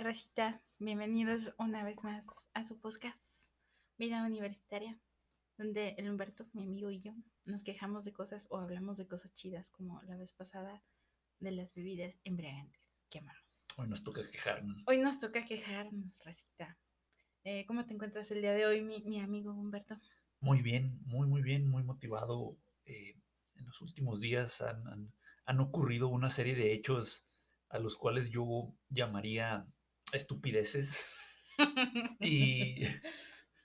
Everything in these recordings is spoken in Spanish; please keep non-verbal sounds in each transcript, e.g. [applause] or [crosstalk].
Hola, Racita. Bienvenidos una vez más a su podcast, Vida Universitaria, donde el Humberto, mi amigo y yo, nos quejamos de cosas o hablamos de cosas chidas, como la vez pasada de las bebidas embriagantes que amamos. Hoy nos toca quejarnos. Hoy nos toca quejarnos, Racita. Eh, ¿Cómo te encuentras el día de hoy, mi, mi amigo Humberto? Muy bien, muy, muy bien, muy motivado. Eh, en los últimos días han, han- han ocurrido una serie de hechos a los cuales yo llamaría estupideces. [laughs] Y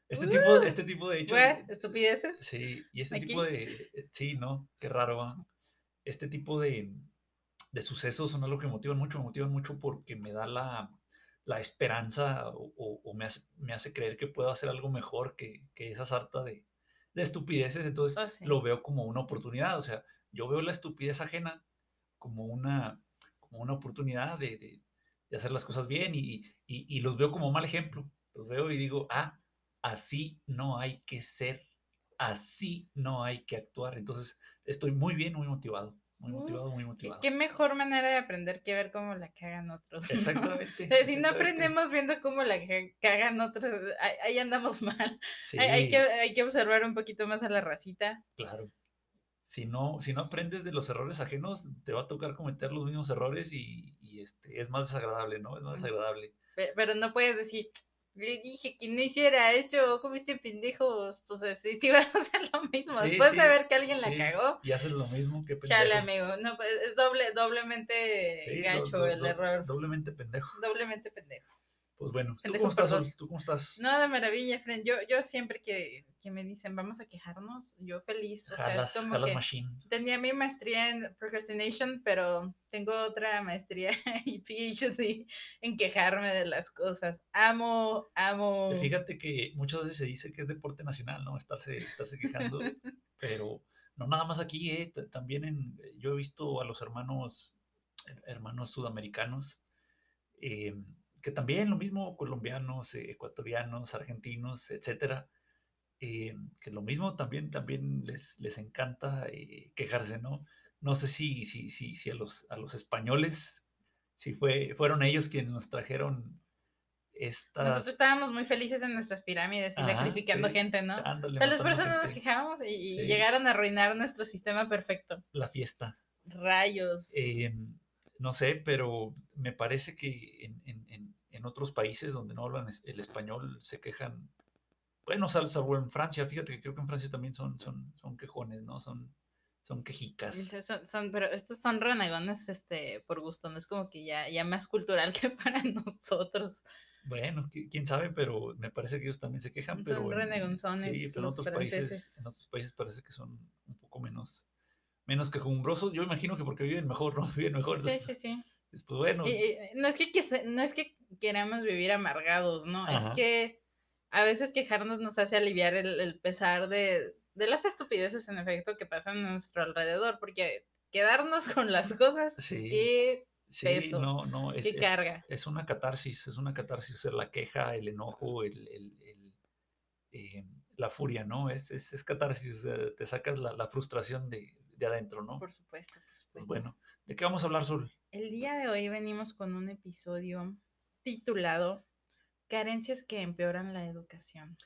este, tipo, de- este tipo de hechos... ¿Estupideces? Sí, y este ¿Aquí? tipo de... eh, Sí, ¿no? Qué raro. Este tipo de, de sucesos son algo que me motivan mucho, me motivan mucho porque me da la, la esperanza o, o- o me, hace, me hace creer que puedo hacer algo mejor que, que esa sarta de, de estupideces. Entonces Oh, sí. lo veo como una oportunidad. O sea, yo veo la estupidez ajena como una, como una oportunidad de, de- de hacer las cosas bien y, y- y los veo como mal ejemplo. Los veo y digo, ah, así no hay que ser, así no hay que actuar. Entonces estoy muy bien, muy motivado, muy Uh, motivado, muy ¿Qué, motivado. qué mejor manera de aprender que ver cómo la cagan otros. ¿no? [laughs] Exactamente. O sea, si no aprendemos viendo cómo la ca- cagan otros, ahí, ahí andamos [laughs] mal. Sí, Hay, hay que, hay que observar un poquito más a la racita. claro. Si no, si no aprendes de los errores ajenos, te va a tocar cometer los mismos errores y, y, este, es más desagradable, ¿no? Es más desagradable. Pe- Pero no puedes decir, le dije que no hiciera esto, ¿cómo viste pendejos? Pues así, si vas a hacer lo mismo. Sí, Después sí, de ver que alguien la sí, cagó, Y haces lo mismo que chale, pendejo. amigo. No, pues, es doble, doblemente do- do- el do- error. Doblemente pendejo. Doblemente pendejo. Pues bueno, ¿tú cómo estás, por Sol? dos. ¿Tú cómo estás? No, de maravilla, friend. Yo, yo siempre que, que me dicen vamos a quejarnos, yo feliz. O sea, es como jalas que machine. tenía mi maestría en procrastination, pero tengo otra maestría [laughs] y PhD en quejarme de las cosas. Amo, amo. Fíjate que muchas veces se dice que es deporte nacional, ¿no? Estarse, estarse quejando, [laughs] pero no nada más aquí, ¿eh? Ta- También en, yo he visto a los hermanos, her- hermanos sudamericanos, eh, que también lo mismo, colombianos, eh, ecuatorianos, argentinos, etcétera, eh, que lo mismo también, también les, les encanta eh, quejarse, ¿no? No sé si, si, si, si a, los, a los españoles, si fue, fueron ellos quienes nos trajeron estas... Nosotros estábamos muy felices en nuestras pirámides y Ajá, sacrificando sí, gente, ¿no? ándale, Tal vez por no nos quejábamos y, llegaron a arruinar nuestro sistema perfecto. La fiesta. Rayos. Eh, no sé, pero me parece que en, en- en- en otros países donde no hablan el español se quejan. Bueno, sal- salvo en Francia, fíjate que creo que en Francia también son, son, son quejones, ¿no? Son, son quejicas. Son, son- pero estos son renegones este, por gusto, no es como que ya, ya más cultural [laughs] que para nosotros. Bueno, qui- quién sabe, pero me parece que ellos también se quejan, Son pero en, renegonzones sí, pero en otros países, en otros países parece que son un poco menos, menos quejumbrosos. Yo imagino que porque viven mejor, ¿no? [laughs] Viven mejor. Sí, entonces, sí, sí. pues bueno, Y- y no, es que, no es que queramos vivir amargados, ¿no? Ajá. Es que a veces quejarnos nos hace aliviar el, el pesar de, de las estupideces, en efecto, que pasan a nuestro alrededor, porque quedarnos con las cosas, Sí. qué, sí, peso, no, no, es, qué es- carga. es una catarsis, es una catarsis, la queja, el enojo, el, el- el, eh, la furia, ¿no? Es, es, es catarsis, te sacas la, la frustración de, de adentro, ¿no? Por supuesto, por Pues supuesto. bueno, ¿de qué vamos a hablar, Sol? El día de hoy venimos con un episodio titulado Carencias que empeoran la educación.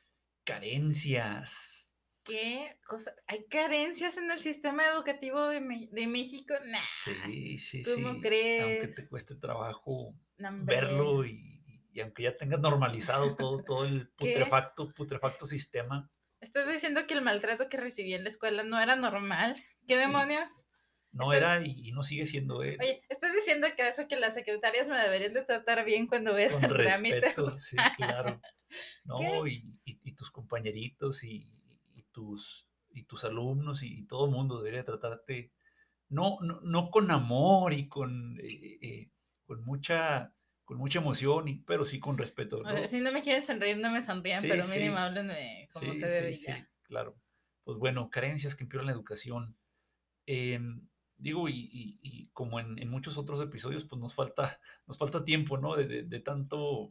Carencias. ¿Qué cosa? ¿Hay carencias en el sistema educativo de, Me- de México? Nah. Sí, sí, ¿Cómo sí. Aunque crees? te cueste trabajo verlo y, y aunque ya tengas normalizado todo, todo el [laughs] putrefacto, putrefacto sistema, ¿Estás diciendo que el maltrato que recibí en la escuela no era normal? ¿Qué demonios? No Estás- era y, no sigue siendo él. Oye, ¿estás diciendo que eso que las secretarias me deberían de tratar bien cuando ves Con [laughs] respeto, sí, claro. [laughs] No, y, y- y tus compañeritos y, y tus, y tus alumnos y, todo el mundo debería tratarte, no, no, no con amor y con, eh, eh, con, mucha, con mucha emoción, y, pero sí con respeto. O sea, ¿no? si no me quieren sonreír, no me sonrían, Sí, pero sí. mínimo háblenme como Sí, se debe sí, claro. Pues bueno, carencias que empeoran la educación. Em, digo, y, y- y como en, en muchos otros episodios, pues nos falta, [laughs] nos falta tiempo, ¿no? De, de- de tanto,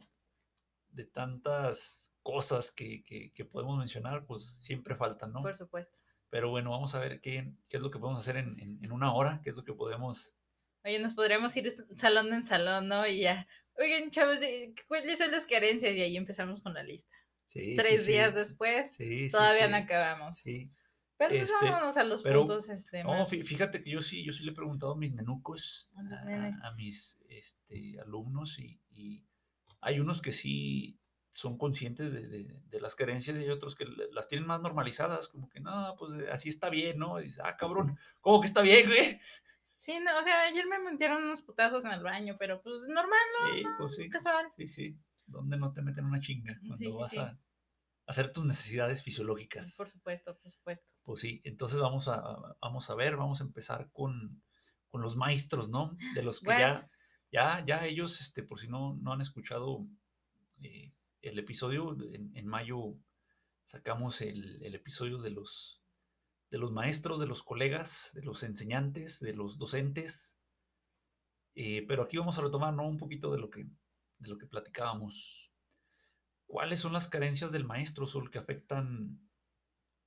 de tantas cosas que, que- que podemos mencionar, pues siempre faltan, ¿no? Por supuesto. Pero bueno, vamos a ver qué, qué es lo que podemos hacer en, en- en una hora, qué es lo que podemos Oye, nos podríamos ir salón en salón, ¿no? Y ya, oigan, chavos, ¿cuáles son las carencias? Y ahí empezamos con la lista. Tres días después, todavía no acabamos. Sí. Pero pues este, vámonos a los puntos. Este, no, fíjate que yo sí, yo sí le he preguntado a mis nenucos, a, mis este, alumnos, y, y, hay unos que sí son conscientes de, de, las carencias y hay otros que las tienen más normalizadas, como que no, pues eh, así está bien, ¿no? Y dice, ah, cabrón, ¿cómo que está bien, güey? Sí, no, o sea, ayer me metieron unos putazos en el baño, pero pues normal, ¿no? Sí, pues sí. Casual. Sí, sí. ¿Dónde no te meten una chinga cuando vas a hacer tus necesidades fisiológicas? Por supuesto, por supuesto. Pues sí, entonces vamos a, vamos a ver, vamos a empezar con, con los maestros, ¿no? De los que ya, ya, ya ellos, este, por si no, no han escuchado eh, el episodio, en, mayo sacamos el, el, episodio de los, de los maestros, de los colegas, de los enseñantes, de los docentes. Eh, pero aquí vamos a retomar ¿no? un poquito de lo, que, de lo que platicábamos. ¿Cuáles son las carencias del maestro, Sol, que afectan,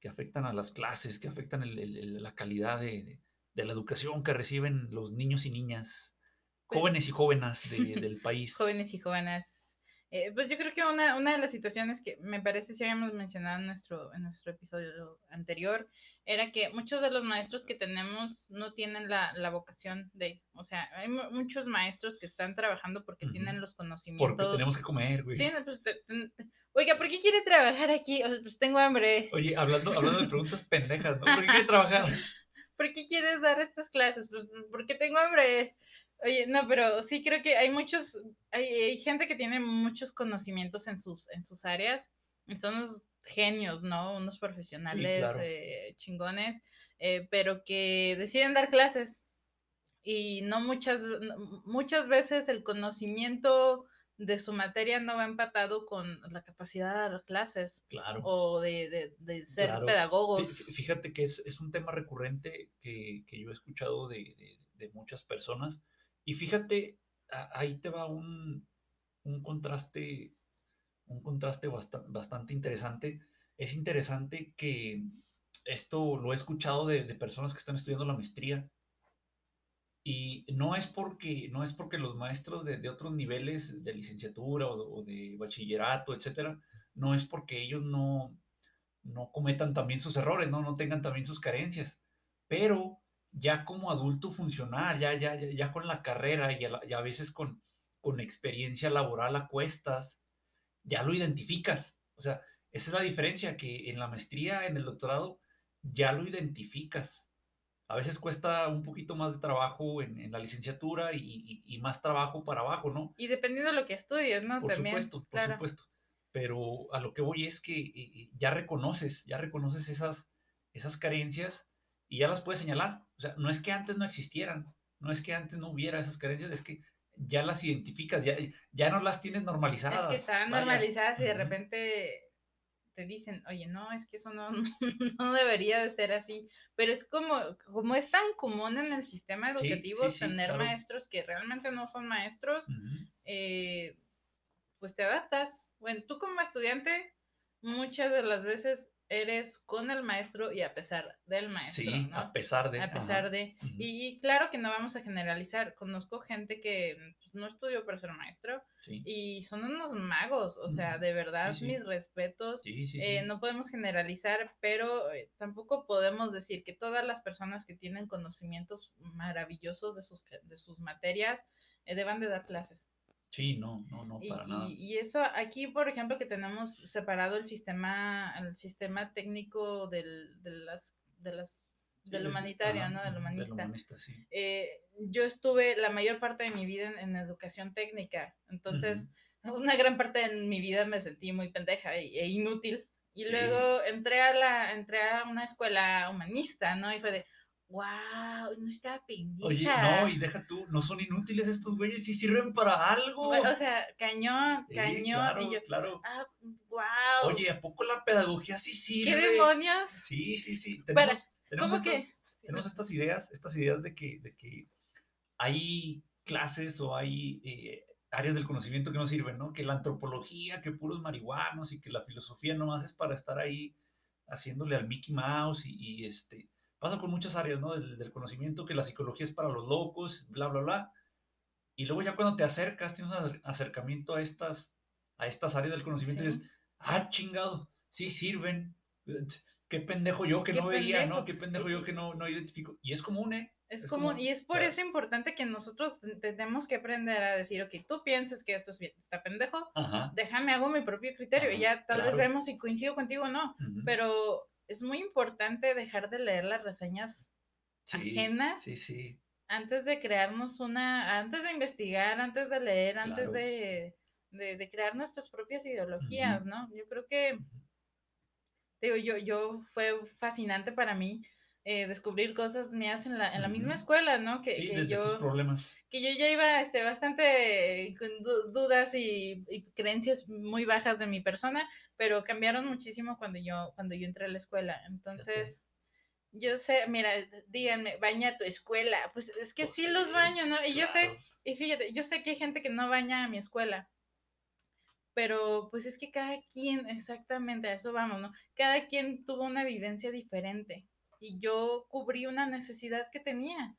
que afectan a las clases, que afectan el, la calidad de, de, la educación que reciben los niños y niñas, pues jóvenes y jóvenes del país? [laughs] jóvenes y jóvenes eh, pues yo creo que una, una, de las situaciones que me parece si habíamos mencionado en nuestro, en nuestro episodio anterior era que muchos de los maestros que tenemos no tienen la, la vocación de, o sea, hay muchos maestros que están trabajando porque tienen los conocimientos. Porque tenemos que comer, güey. Sí, pues, oiga, ¿por qué quiere trabajar aquí? pues tengo hambre. Oye, hablando, hablando de preguntas [laughs] pendejas, ¿no? ¿Por qué quiere trabajar? ¿Por qué quieres dar estas clases? Pues porque tengo hambre. Oye, no, pero sí creo que hay muchos, hay, gente que tiene muchos conocimientos en sus, en sus áreas, y son unos genios, ¿no? Unos profesionales eh, chingones, eh, pero que deciden dar clases y no muchas, muchas veces el conocimiento de su materia no va empatado con la capacidad de dar clases claro. o de, ser pedagogos. Fíjate que es, un tema recurrente que, yo he escuchado de, de muchas personas y fíjate, ahí te va un, contraste, un contraste bastante, interesante. Es interesante que esto lo he escuchado de, personas que están estudiando la maestría. Y no es porque, no es porque los maestros de, otros niveles de licenciatura o, de bachillerato, etcétera, no es porque ellos no, no cometan también sus errores, ¿no? no tengan también sus carencias. Pero ya como adulto funcional, ya, ya, ya con la carrera y a, veces con, con experiencia laboral a cuestas, ya lo identificas. O sea, esa es la diferencia, que en la maestría, en el doctorado, ya lo identificas. A veces cuesta un poquito más de trabajo en, la licenciatura y, más trabajo para abajo, ¿no? Y dependiendo de lo que estudies, ¿no? Por supuesto, por supuesto. Pero a lo que voy es que eh, eh, ya reconoces, ya reconoces esas, esas carencias y ya las puedes señalar. Sea, no es que antes no existieran, no es que antes no hubiera esas carencias, es que ya las identificas, ya, ya no las tienes normalizadas. Es que están normalizadas y de repente te dicen, oye, no, es que eso no, [laughs] no debería de ser así, pero es como, como es tan común en el sistema educativo tener maestros que realmente no son maestros, eh, pues te adaptas. Bueno, tú como estudiante, muchas de las veces eres con el maestro y a pesar del maestro. Sí, a pesar de. A pesar de. y, claro que no vamos a generalizar. Conozco gente que pues, no estudió para ser maestro y son unos magos. O sea, de verdad, mis respetos. Eh, no podemos generalizar, pero eh, tampoco podemos decir que todas las personas que tienen conocimientos maravillosos de sus, de sus materias eh, deban de dar clases. Sí, no, no, no, para nada. Y, eso aquí, por ejemplo, que tenemos separado el sistema, el sistema técnico del, de las, de las, del humanitario, ¿no? Del humanista. Eh, yo estuve la mayor parte de mi vida en, educación técnica, entonces [laughs] una gran parte de mi vida me sentí muy pendeja e, inútil. Y luego entré a la, entré a una escuela humanista, ¿no? Y fue de, wow, no estaba pendiente. Oye, no, y deja tú, no son inútiles estos güeyes, sí sirven para algo. O sea, cañón, cañón. Claro, y yo, claro. Ah, wow. Oye, ¿a poco la pedagogía sí sirve? ¿Qué demonios? Sí, sí, sí. Tenemos, tenemos, estas, tenemos estas ideas, estas ideas de que, de que hay clases o hay eh, áreas del conocimiento que no sirven, ¿no? Que la antropología, que puros marihuanos y que la filosofía nomás es para estar ahí haciéndole al Mickey Mouse y, y este pasa con muchas áreas, ¿no? Del, del conocimiento, que la psicología es para los locos, bla, bla, bla. Y luego ya cuando te acercas, tienes un acercamiento a estas, a estas áreas del conocimiento y dices, ah, chingado, sí sirven. [laughs] Qué pendejo yo que no veía, ¿no? Qué pendejo yo que no, no identifico. Y es común, ¿eh? Es, común, y es por eso importante que nosotros tenemos que aprender a decir, ok, tú piensas que esto es bien, está pendejo, déjame hago mi propio criterio, y ya tal vez vemos si coincido contigo o no, pero es muy importante dejar de leer las reseñas ajenas sí, sí. antes de crearnos una, antes de investigar, antes de leer, antes de, de, crear nuestras propias ideologías, ¿no? Yo creo que, digo, yo, yo fue fascinante para mí eh, descubrir cosas mías en la, en la misma escuela, ¿no? Que, que yo, problemas. que yo ya iba este, bastante con dudas y, creencias muy bajas de mi persona, pero cambiaron muchísimo cuando yo, cuando yo entré a la escuela. Entonces, yo sé, mira, díganme, baña tu escuela. Pues es que sí los baño, ¿no? Y yo sé, y fíjate, yo sé que hay gente que no baña a mi escuela. Pero pues es que cada quien, exactamente a eso vamos, ¿no? Cada quien tuvo una vivencia diferente y yo cubrí una necesidad que tenía.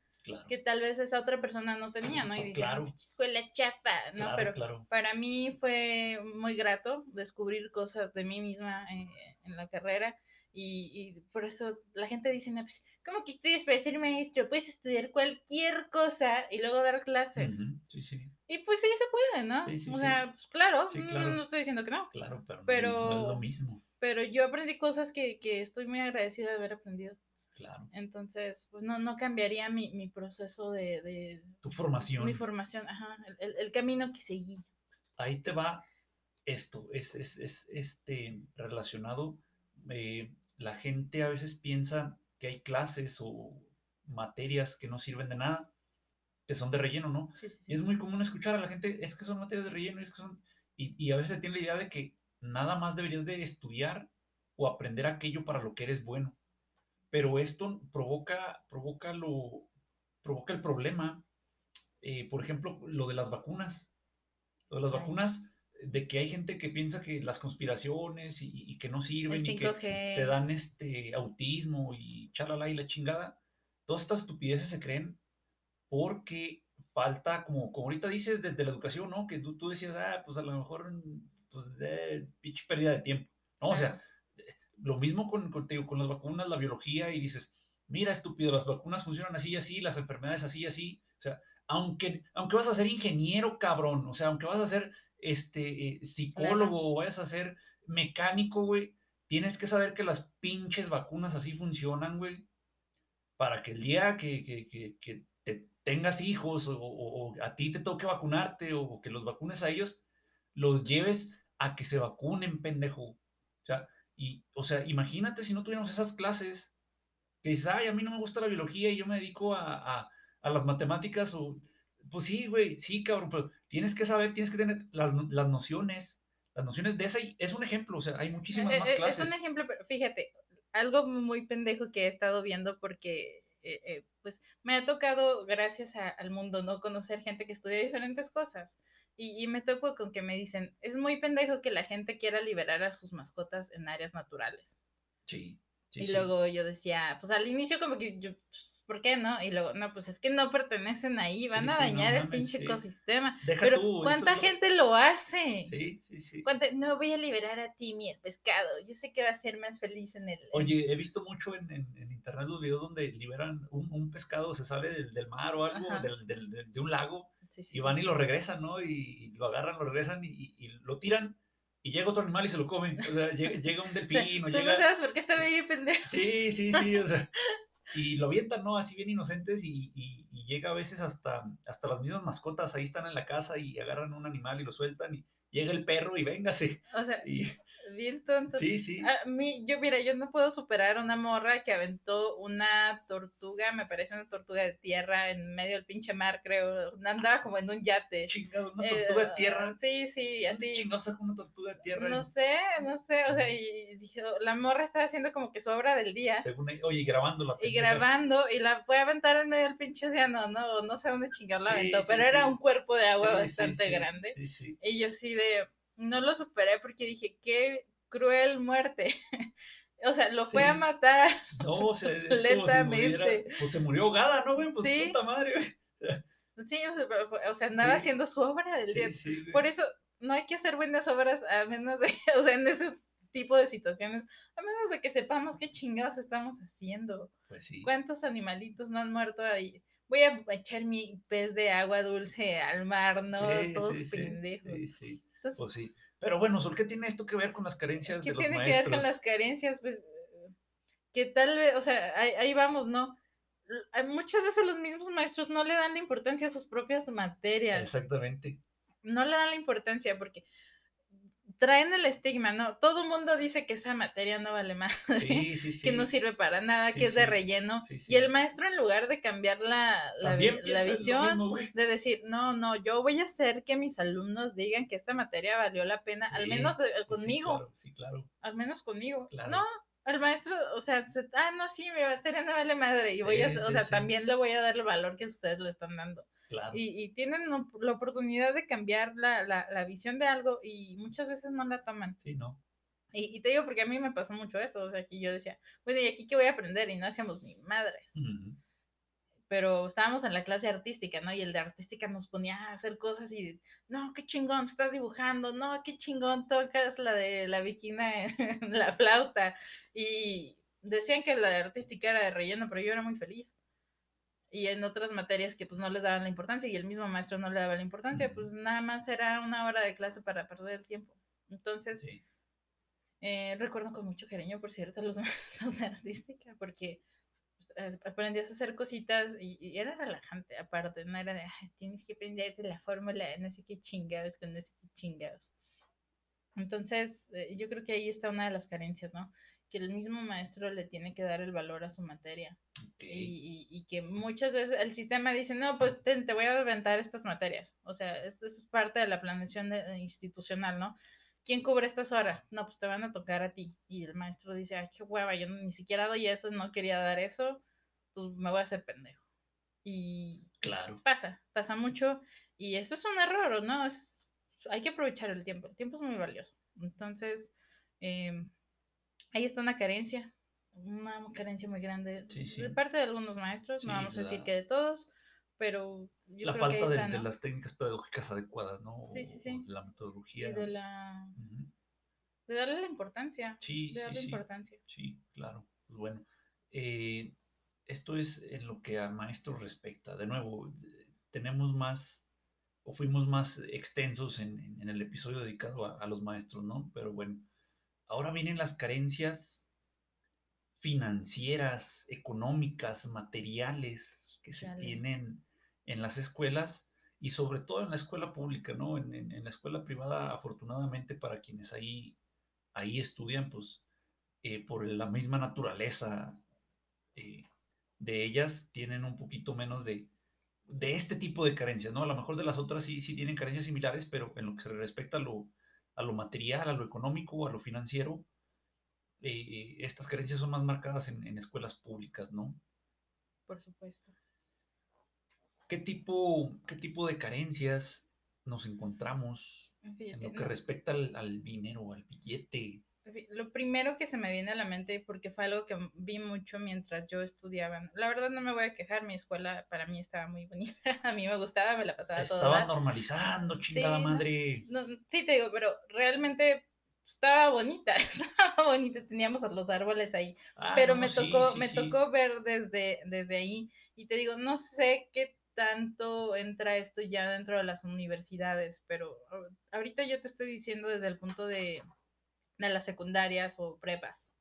que tal vez esa otra persona no tenía, ¿no? Y dice, claro. escuela chafa, ¿no? Pero para mí fue muy grato descubrir cosas de mí misma eh, en la carrera y, por eso la gente dice, no, pues, ¿cómo que estudias para ser maestro? Puedes estudiar cualquier cosa y luego dar clases. sí, sí. Y pues sí, se puede, ¿no? o sea, pues, claro, No, estoy diciendo que no. Claro, pero, no es lo mismo. Pero yo aprendí cosas que, que estoy muy agradecida de haber aprendido. Claro. Entonces, pues no, no cambiaría mi, mi proceso de, de, Tu formación. Mi formación, ajá, el, el, camino que seguí. Ahí te va esto, es, es, es este, relacionado. Eh, la gente a veces piensa que hay clases o materias que no sirven de nada, que son de relleno, ¿no? Sí, sí, Y es muy común escuchar a la gente, es que son materias de relleno, es que son... Y, y a veces tiene la idea de que nada más deberías de estudiar o aprender aquello para lo que eres bueno pero esto provoca, provoca, lo, provoca el problema. Eh, por ejemplo, lo de las vacunas. Lo de las vacunas, de que hay gente que piensa que las conspiraciones y, que no sirven y que te dan este autismo y chalala y la chingada. Todas estas estupideces se creen porque falta, como, como ahorita dices, desde la educación, ¿no? Que tú, tú decías, ah, pues a lo mejor, pues, de pinche pérdida de tiempo. No, o sea, lo mismo con, con, con las vacunas, la biología, y dices, mira, estúpido, las vacunas funcionan así y así, las enfermedades así y así. O sea, aunque, aunque vas a ser ingeniero, cabrón, o sea, aunque vas a ser este, eh, psicólogo o vayas a ser mecánico, güey, tienes que saber que las pinches vacunas así funcionan, güey, para que el día que, que, que, que te tengas hijos o, o, a ti te toque vacunarte o que los vacunes a ellos, los lleves a que se vacunen, pendejo. O sea, y, o sea, imagínate si no tuviéramos esas clases, que dices, ay, a mí no me gusta la biología y yo me dedico a, a, a las matemáticas, o, pues sí, güey, sí, cabrón, pero tienes que saber, tienes que tener las, las nociones, las nociones de esa, es un ejemplo, o sea, hay muchísimas eh, más eh, clases. Es un ejemplo, pero fíjate, algo muy pendejo que he estado viendo porque eh, pues me ha tocado, gracias al mundo, ¿no? Conocer gente que estudia diferentes cosas. Y, me topo con que me dicen, es muy pendejo que la gente quiera liberar a sus mascotas en áreas naturales. Sí. sí y luego yo decía, pues al inicio como que yo, ¿por qué no? Y luego, no, pues es que no pertenecen ahí, van a dañar el pinche ecosistema. Pero ¿cuánta gente lo hace? Sí, sí, sí. No voy a liberar a Timmy, el pescado. Yo sé que va a ser más feliz en el... Oye, he visto mucho en, en, internet los videos donde liberan un, un pescado, se sale del, del mar o algo, del, del, de un lago, y van y lo regresan, ¿no? Y, lo agarran, lo regresan y, y lo tiran y llega otro animal y se lo come. O sea, llega, un [laughs] delfín o llega... no sabes por qué está bien pendejo. Sí, sí, sí, o sea, y lo avientan, ¿no? Así bien inocentes y, y, llega a veces hasta, hasta las mismas mascotas, ahí están en la casa y agarran un animal y lo sueltan y llega el perro y véngase. O sea, y, bien tonto. Sí, sí. A mí, yo, mira, yo no puedo superar una morra que aventó una tortuga, me parece una tortuga de tierra en medio del pinche mar, creo. Andaba como en un yate. Chingado, una tortuga de eh, tierra. Sí, sí, así. Chingosa con una tortuga de tierra. No sé, no sé, o sea, y dijo, la morra estaba haciendo como que su obra del día. Según, oye, grabando la Y grabando, y la fue a aventar en medio del pinche océano, no, no sé dónde chingar la aventó, pero era un cuerpo de agua bastante grande. Sí, sí. Y yo sí de no lo superé porque dije, qué cruel muerte. [laughs] O sea, lo fue a matar. [laughs] No, o sea, es Completamente. pues se murió ahogada, ¿no, güey? Pues sí. puta madre, güey. [laughs] Sí, o sea, andaba haciendo su obra del día. Por eso no hay que hacer buenas obras a menos de, o sea, en ese tipo de situaciones, a menos de que sepamos qué chingados estamos haciendo. Pues sí. ¿Cuántos animalitos no han muerto ahí? Voy a echar mi pez de agua dulce al mar, ¿no? Todos pendejos. Sí, sí. Pues sí. Pero bueno, Sol, ¿qué tiene esto que ver con las carencias de los maestros? ¿Qué tiene que ver con las carencias? Pues que tal vez, o sea, ahí, vamos, ¿no? Muchas veces los mismos maestros no le dan la importancia a sus propias materias. Exactamente. No le dan la importancia porque traen el estigma, ¿no? Todo el mundo dice que esa materia no vale más, [laughs] que no sirve para nada, que es de relleno. Y el maestro, en lugar de cambiar la, la, visión, de decir, no, no, yo voy a hacer que mis alumnos digan que esta materia valió la pena, al menos conmigo. Sí, claro, Al menos conmigo. No, el maestro, o sea, ah, no, sí, mi materia no vale madre, y voy a, o sea, también le voy a dar el valor que ustedes le están dando. Y, tienen la oportunidad de cambiar la, visión de algo y muchas veces no la toman. Sí, ¿no? Y, te digo porque a mí me pasó mucho eso, o sea, aquí yo decía, bueno, ¿y aquí qué voy a aprender? Y no hacíamos ni madres. Pero estábamos en la clase artística, ¿no? Y el de artística nos ponía a hacer cosas y, no, qué chingón, estás dibujando, no, qué chingón, tocas la de la viquina [laughs] en la flauta. Y decían que la de artística era de relleno, pero yo era muy feliz y en otras materias que pues no les daban la importancia y el mismo maestro no le daba la importancia, pues nada más era una hora de clase para perder el tiempo. Entonces, eh, recuerdo con mucho cariño, por cierto, a los [laughs] maestros de artística, porque aprendías a hacer cositas y, era relajante, aparte, no era de, tienes que aprenderte la fórmula, no sé qué chingados, con no sé qué chingados. Entonces, eh, yo creo que ahí está una de las carencias, ¿no? que el mismo maestro le tiene que dar el valor a su materia. Y, que muchas veces el sistema dice, no, pues te, voy a aventar estas materias. O sea, esto es parte de la planeación institucional, ¿no? ¿Quién cubre estas horas? No, pues te van a tocar a ti. Y el maestro dice, ay, qué hueva, yo ni siquiera doy eso, no quería dar eso, pues me voy a hacer pendejo. Y claro. pasa, pasa mucho. Y eso es un error, ¿no? Es, hay que aprovechar el tiempo. El tiempo es muy valioso. Entonces, eh, ahí está una carencia, una carencia muy grande de parte de algunos maestros, no vamos a decir que de todos, pero yo la falta de, las técnicas pedagógicas adecuadas, ¿no? Sí, sí, sí. De la metodología. Y de la... De darle la importancia. Sí, de darle sí, importancia. Sí, claro. Pues bueno, eh, esto es en lo que a maestros respecta. De nuevo, tenemos más o fuimos más extensos en, el episodio dedicado a, a, los maestros, ¿no? Pero bueno, Ahora vienen las carencias financieras, económicas, materiales que se tienen en las escuelas y sobre todo en la escuela pública, ¿no? En, la escuela privada, afortunadamente para quienes ahí, ahí estudian, pues eh, por la misma naturaleza eh, de ellas, tienen un poquito menos de, de este tipo de carencias, ¿no? A lo mejor de las otras sí, sí tienen carencias similares, pero en lo que se respecta a lo, a lo material, a lo económico, a lo financiero, eh, estas carencias son más marcadas en, escuelas públicas, ¿no? Por supuesto. ¿Qué tipo, qué tipo de carencias nos encontramos en lo que respecta al, al dinero, al billete? Lo primero que se me viene a la mente, porque fue algo que vi mucho mientras yo estudiaba, la verdad no me voy a quejar, mi escuela para mí estaba muy bonita, [laughs] a mí me gustaba, me la pasaba Estaba toda. Estaba normalizando, chingada madre. sí, te digo, pero realmente estaba bonita, [laughs] estaba bonita, teníamos los árboles ahí, ah, pero me tocó, me tocó ver desde, desde ahí, y te digo, no sé qué tanto entra esto ya dentro de las universidades, pero ahorita yo te estoy diciendo desde el punto de de las secundarias o prepas.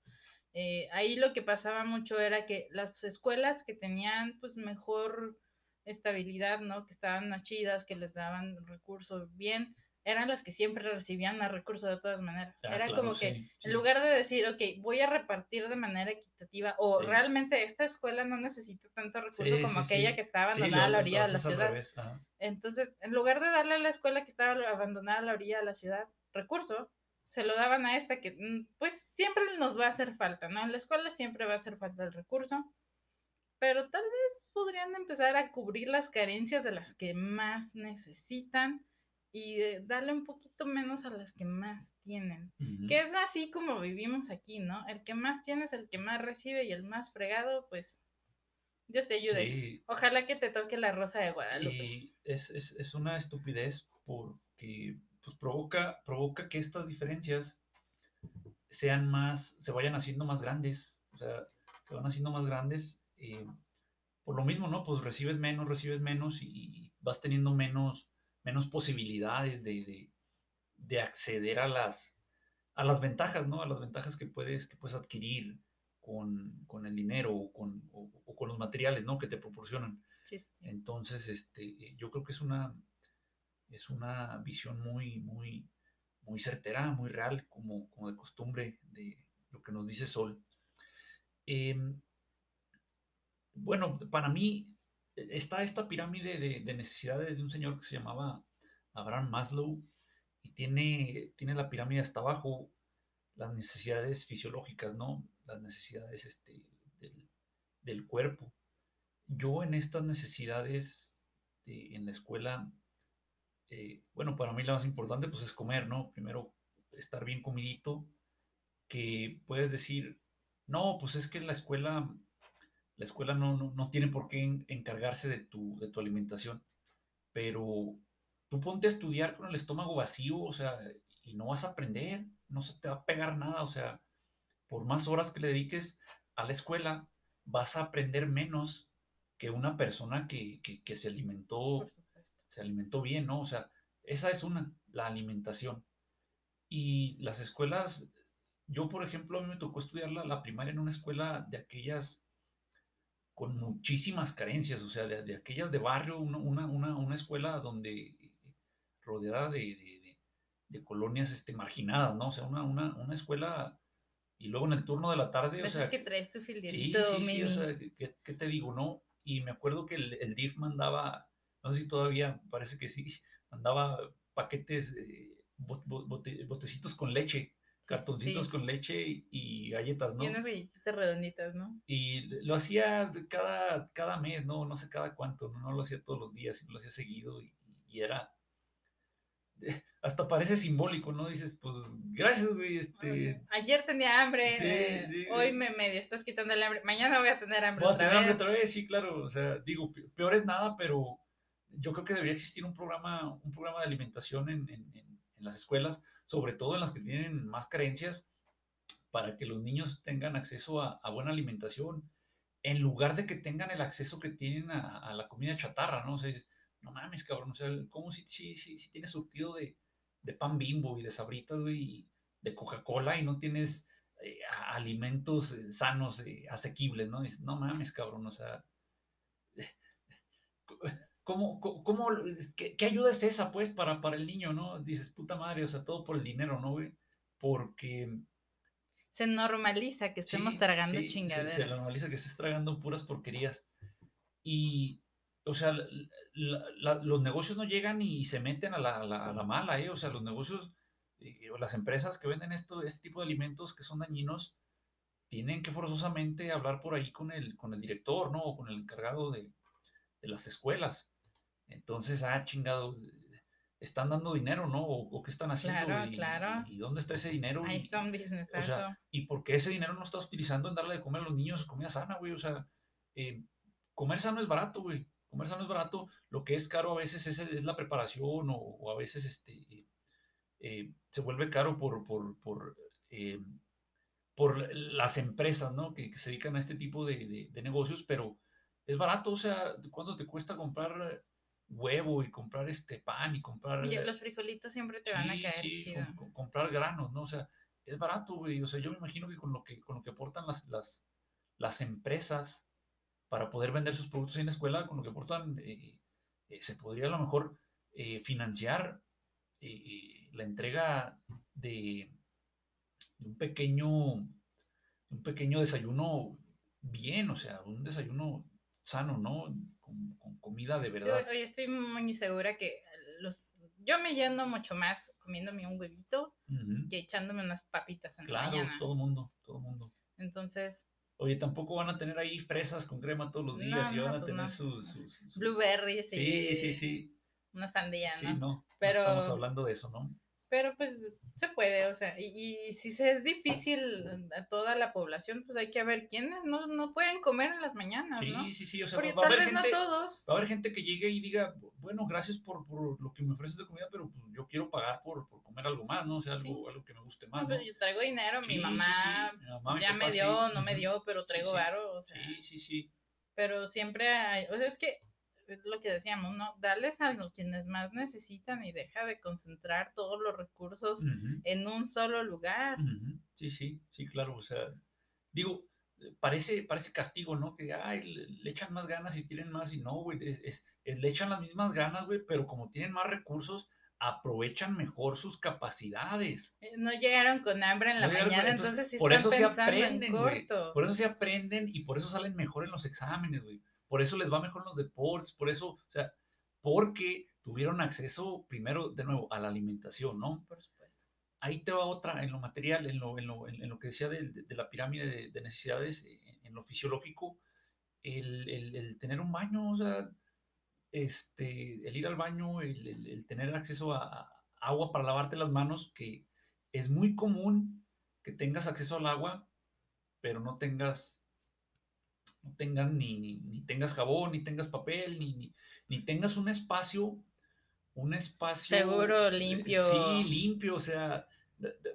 Eh, ahí lo que pasaba mucho era que las escuelas que tenían pues mejor estabilidad, ¿no? Que estaban más chidas, que les daban recursos bien, eran las que siempre recibían más recursos de todas maneras. Ah, era como que en lugar de decir, ok, voy a repartir de manera equitativa, o realmente esta escuela no necesita tanto recurso como aquella que estaba abandonada a la orilla de la ciudad. Entonces, en lugar de darle a la escuela que estaba abandonada a la orilla de la ciudad recurso, se lo daban a esta que mm, pues siempre nos va a hacer falta, ¿no? En la escuela siempre va a hacer falta el recurso, pero tal vez podrían empezar a cubrir las carencias de las que más necesitan y eh, darle un poquito menos a las que más tienen. Ujú. Que es así como vivimos aquí, ¿no? El que más tiene es el que más recibe y el más fregado, pues Dios te ayude. Sí, Ojalá que te toque la rosa de Guadalupe. y es, es, es una estupidez porque pues, provoca, provoca que estas diferencias sean más, se vayan haciendo más grandes, o sea, se van haciendo más grandes eh, por lo mismo, ¿no? Pues recibes menos, recibes menos y vas teniendo menos, menos posibilidades de, de, de acceder a las, a las ventajas, ¿no? A las ventajas que puedes, que puedes adquirir con, con el dinero o con, o- o con los materiales, ¿no? Que te proporcionan. Sí, sí, sí. Entonces, este, yo creo que es una, es una visión muy, muy, muy certera, muy real, como, como de costumbre de lo que nos dice Sol. Em, bueno, para mí está esta pirámide de, de necesidades de un señor que se llamaba Abraham Maslow y tiene, tiene la pirámide hasta abajo las necesidades fisiológicas, ¿no? Las necesidades este, del, cuerpo. Yo en estas necesidades de- en la escuela, eh, bueno, para mí la más importante pues es comer, ¿no? Primero estar bien comidito, que puedes decir, no, pues es que la escuela, la escuela no, no, no tiene por qué en- encargarse de tu, de tu alimentación, pero tú ponte a estudiar con el estómago vacío, o sea, y no vas a aprender, no se te va a pegar nada, o sea, por más horas que le dediques a la escuela, vas a aprender menos que una persona que, que, que se alimentó se alimentó bien, ¿no? O sea, esa es una, la alimentación. Y las escuelas, yo por ejemplo, a mí me tocó estudiar la, la primaria en una escuela de aquellas con muchísimas carencias, o sea, de, de aquellas de barrio, una, una, una, una escuela donde rodeada de, de, colonias este, marginadas, ¿no? O sea, una, una, una escuela y luego en el turno de la tarde, o Pues sea, es que traes tu Sí, sí, sí, o sea, ¿qué, qué te digo, no? Y me acuerdo que el, el DIF mandaba, no sé si todavía, parece que sí, [laughs] mandaba paquetes, eh, bot- bot- bote- botecitos con leche, cartoncitos sí. con leche y, galletas, ¿no? Y unas galletitas redonditas, ¿no? Y lo hacía cada, cada mes, ¿no? No sé cada cuánto, no, No lo hacía todos los días, sino lo hacía seguido y, y era, hasta parece simbólico, ¿no? Dices, pues, gracias, güey, este, Ayer tenía hambre, Sí, eh, sí, hoy me medio estás quitando el hambre, mañana voy a tener hambre Voy a tener hambre otra vez, sí, claro. O sea, digo, pe- peor es nada, pero yo creo que debería existir un programa, un programa de alimentación en, en- en- en las escuelas, sobre todo en las que tienen más carencias, para que los niños tengan acceso a, buena alimentación, en lugar de que tengan el acceso que tienen a, la comida chatarra, ¿no? O sea, dices, no mames, cabrón, o sea, ¿cómo si, si, si, si tienes surtido de, de pan bimbo y de sabritas, y de Coca-Cola y no tienes eh, alimentos eh, sanos, eh, asequibles, ¿no? Dices, no mames, cabrón, o sea, ¿cómo, cómo, qué, qué ayuda es esa, pues, para, para el niño, ¿no? Dices, puta madre, o sea, todo por el dinero, ¿no, güey? Porque Se normaliza que estemos Sí, tragando sí, chingaderas. Se, normaliza que estés tragando puras porquerías. Y, o sea, la- la- la- los negocios no llegan y se meten a la, a la- a la mala, ¿eh? O sea, los negocios eh, o las empresas que venden esto, este tipo de alimentos que son dañinos, tienen que forzosamente hablar por ahí con el, con el director, ¿no? O con el encargado de, de las escuelas. Entonces, ah, chingado, están dando dinero, ¿no? O, o qué están haciendo Claro, y, claro. y dónde está ese dinero. Ahí está un o sea, ¿y por qué ese dinero no estás utilizando en darle de comer a los niños comida sana, güey? O sea, eh, comer sano es barato, güey. Comer sano es barato. Lo que es caro a veces es, es la preparación o, o a veces este, eh, se vuelve caro por, por, por, eh, por las empresas, ¿no? Que, que se dedican a este tipo de, de- de negocios, pero es barato, o sea, ¿cuánto te cuesta comprar huevo y comprar este pan y comprar... Oye, los frijolitos siempre te van a caer sí, chido. com- com- comprar granos, ¿no? O sea, es barato, güey. O sea, yo me imagino que con lo que, con lo que aportan las, las, las empresas para poder vender sus productos en la escuela, con lo que aportan, eh, eh, se podría a lo mejor eh, financiar eh, eh, la entrega de, de un pequeño, un pequeño desayuno bien, o sea, un desayuno sano, ¿no? Con, con comida de Sí, verdad. oye, estoy muy segura que los... Yo me lleno mucho más comiéndome un huevito Ujú. que echándome unas papitas en la Claro, mañana. todo mundo, todo mundo. Entonces, Oye, tampoco van a tener ahí fresas con crema todos los días No, y van no, a pues tener no. sus, sus- sus- blueberries y... Sí, sí, sí. una sandía, Sí, ¿no? no. Pero- No estamos hablando de eso, ¿no? Pero pues se puede, o sea, y, y si se es difícil a toda la población, pues hay que ver quiénes no, no pueden comer en las mañanas, Sí, ¿no? sí, sí. O sea, Porque va a haber vez gente. no todos. Va a haber gente que llegue y diga, bueno, gracias por, por lo que me ofreces de comida, pero pues, yo quiero pagar por, por comer algo más, ¿no? O sea, algo, Sí. algo que me guste más, ¿no? yo traigo dinero, Sí, mi sí, mamá, sí, mi mamá, pues, mi ya papá, me sí, dio, no me dio, pero traigo sí. varo, o sea, Sí, sí, sí. pero siempre hay, o sea, es que es lo que decíamos, ¿no? Darles a los quienes más necesitan y deja de concentrar todos los recursos en un solo lugar. Sí, sí, sí, claro. O sea, digo, parece, parece castigo, ¿no? Que ay, le, echan más ganas y tienen más, y no, güey, es, es- es- le echan las mismas ganas, güey, pero como tienen más recursos, aprovechan mejor sus capacidades. Eh, No llegaron con hambre en la No llegaron con- mañana, entonces, entonces, sí por están eso se aprenden, en güey. corto. Por eso se aprenden y por eso salen mejor en los exámenes, güey. Por eso les va mejor en los deportes, por eso, o sea, porque tuvieron acceso primero, de nuevo, a la alimentación, ¿no? Por supuesto. Ahí te va otra, en lo material, en lo, en lo, en lo que decía de, de la pirámide de, de necesidades, eh, en lo fisiológico, el, el- el tener un baño, o sea, este, el ir al baño, el, el- el tener acceso a, a agua para lavarte las manos, que es muy común que tengas acceso al agua, pero no tengas, no tengas ni, ni, ni tengas jabón, ni tengas papel, ni, ni, ni tengas un espacio, un espacio Seguro, limpio. Sí, limpio, o sea,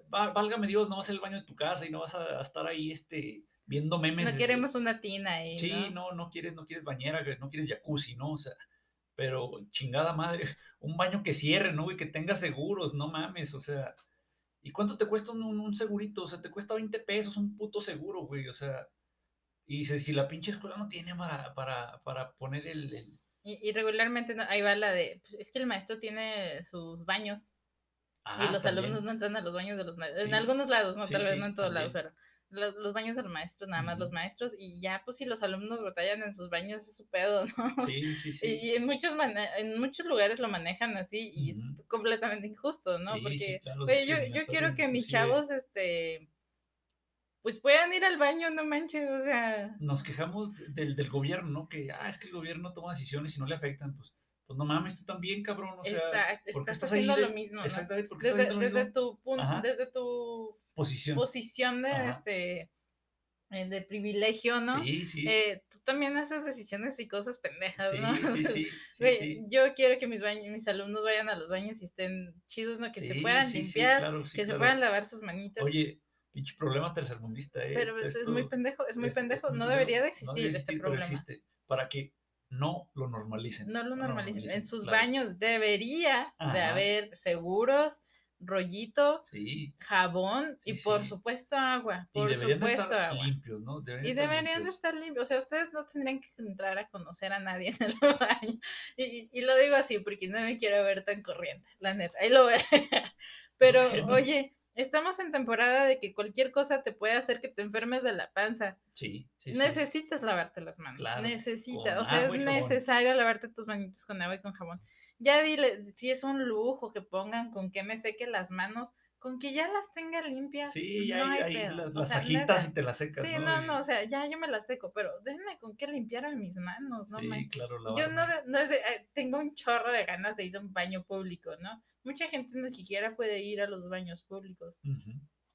válgame Dios, no vas al baño de tu casa y no vas a, estar ahí este, viendo memes. No queremos una tina ahí. Sí, ¿no? no, no quieres, no quieres bañera, no quieres jacuzzi, ¿no? O sea, pero chingada madre, [laughs] un baño que cierre, ¿no? Y que tenga seguros, no mames, o sea. ¿Y cuánto te cuesta un- un segurito? O sea, te cuesta 20 pesos un puto seguro, güey, o sea. Y dices, si la pinche escuela no tiene para, para, para poner el, el- Y, y regularmente no- ahí va la de, pues, es que el maestro tiene sus baños Ah, y los también. alumnos no entran a los baños de los maestros. En Sí. algunos lados, no, Sí, tal vez sí, no en todos lados, pero los, los baños de los maestros, nada más Ujú. los maestros, y ya, pues si los alumnos batallan en sus baños, es su pedo, ¿no? Sí, sí, [laughs] sí. Y, y en muchos en muchos lugares lo manejan así y es Ujú. completamente injusto, ¿no? Porque claro, oye, yo, yo quiero que mis chavos, este, pues puedan ir al baño, no manches, o sea, Nos quejamos del, del gobierno, ¿no? Que, ah, es que el gobierno toma decisiones y no le afectan, pues, pues no mames, tú también, cabrón, o sea. exacto, ¿por qué estás, ahí haciendo de- lo mismo. Exactamente, porque Desde, estás desde tu punto, desde tu Posición. posición de Ajá. este eh, de privilegio, ¿no? Sí, sí. Eh, tú también haces decisiones y cosas pendejas, sí, ¿no? [laughs] sí, sí, sí, Güey, sí. Yo quiero que mis, baños, mis alumnos vayan a los baños y estén chidos, ¿no? Que se puedan limpiar, claro, que se puedan lavar sus manitas. Oye, pinche problema tercermundista, ¿eh? pero pues, es, Esto- muy pendejo, es muy es- pendejo. es no debería de No existir debería este existir, pero problema. existe, para que no lo normalicen. No lo normalicen. En sus claro. baños debería de Ajá. haber seguros, rollito, Sí, jabón y Sí, por sí. supuesto agua. y Por deberían de supuesto estar agua. limpios, ¿no? Deberían Y estar deberían de limpios. estar limpios. O sea, ustedes no tendrían que entrar a conocer a nadie [laughs] en el baño. Y, y lo digo así porque no me quiero ver tan corriente, la neta. Ahí lo voy a dejar. Pero, oye, estamos en temporada de que cualquier cosa te puede hacer que te enfermes de la panza. Sí, sí, sí. Necesitas lavarte las manos. Claro, Necesitas. O sea, es jabón. necesario lavarte tus manitas con agua y con jabón. Ya dile, si es un lujo que pongan con que me seque las manos, con que ya las tenga limpias. Sí, no ahí, hay ahí pedo. las, las sea, agitas y te las secas, Sí, ¿no? no, no, o sea, ya yo me la seco, pero déjenme con qué limpiarme mis manos, no sí, claro, Yo no, no es de, eh, tengo un chorro de ganas de ir a un baño público, ¿no? Mucha gente ni siquiera puede ir a los baños públicos.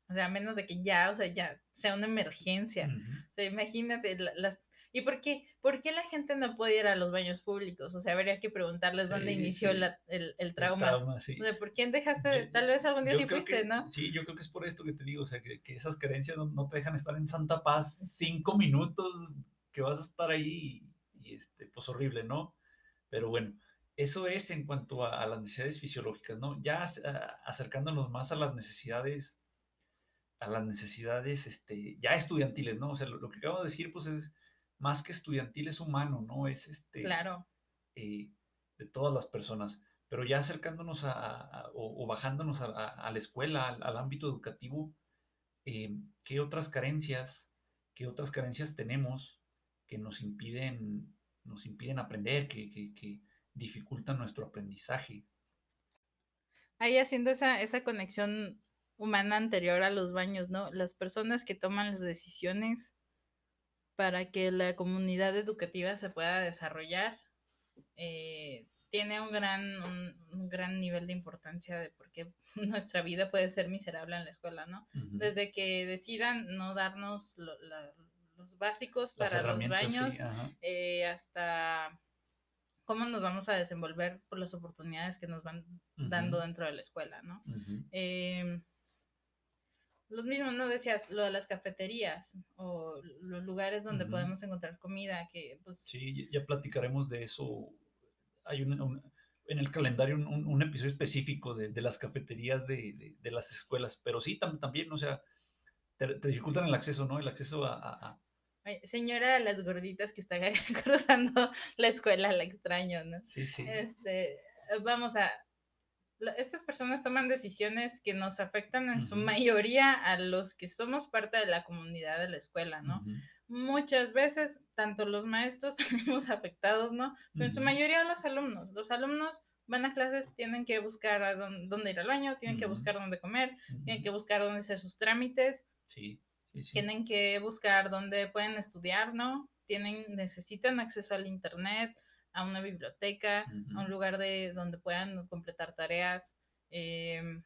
O sea, a menos de que ya, o sea, ya sea una emergencia. O sea, imagínate la- las... ¿Y por qué? ¿Por qué la gente no puede ir a los baños públicos? O sea, habría que preguntarles dónde Sí, inició sí. la- el, el El trauma. trauma, sí. O sea, ¿por quién dejaste? Tal vez algún día yo sí fuiste, que- ¿no? Sí, yo creo que es por esto que te digo, o sea, que, que esas creencias no, no te dejan estar en santa paz cinco minutos que vas a estar ahí y, y, este, pues horrible, ¿no? Pero bueno, eso es en cuanto a, a las necesidades fisiológicas, ¿no? Ya a- acercándonos más a las necesidades, a las necesidades, este, ya estudiantiles, ¿no? O sea, lo, lo que acabo de decir, pues es más que estudiantil, es humano, ¿no? Es este Claro. eh, de todas las personas. Pero ya acercándonos a, a- o, o bajándonos a, a- a la escuela, al, al ámbito educativo, eh, ¿qué otras carencias, qué otras carencias tenemos que nos impiden, nos impiden aprender, que, que- que dificultan nuestro aprendizaje? Ahí haciendo esa, esa conexión humana anterior a los baños, ¿no? Las personas que toman las decisiones para que la comunidad educativa se pueda desarrollar, eh, tiene un gran, un, gran nivel de importancia de por qué [laughs] nuestra vida puede ser miserable en la escuela, ¿no? Desde que decidan no darnos los básicos para los baños, eh, hasta cómo nos vamos a desenvolver por las oportunidades que nos van dando dentro de la escuela, ¿no? Em, los mismos, ¿no? Decías lo de las cafeterías o los lugares donde podemos encontrar comida, que pues... Sí, ya platicaremos de eso hay un, en el calendario un, episodio específico de, las cafeterías de, las escuelas, pero sí, también, o sea, te, dificultan el acceso, ¿no? El acceso a... señora las gorditas que está [laughs] cruzando la escuela, la extraño, ¿no? Sí, sí. Este, vamos a... Estas personas toman decisiones que nos afectan en su mayoría a los que somos parte de la comunidad de la escuela, ¿no? muchas veces tanto los maestros [laughs] salimos afectados, ¿no? Pero en su mayoría los alumnos. Los alumnos van a clases, tienen que buscar a dónde, ir al baño, tienen que buscar dónde comer, tienen que buscar dónde hacer sus trámites. Sí, Tienen que buscar dónde pueden estudiar, ¿no? Tienen, necesitan acceso al internet, a una biblioteca, a un lugar de donde puedan completar tareas. Em,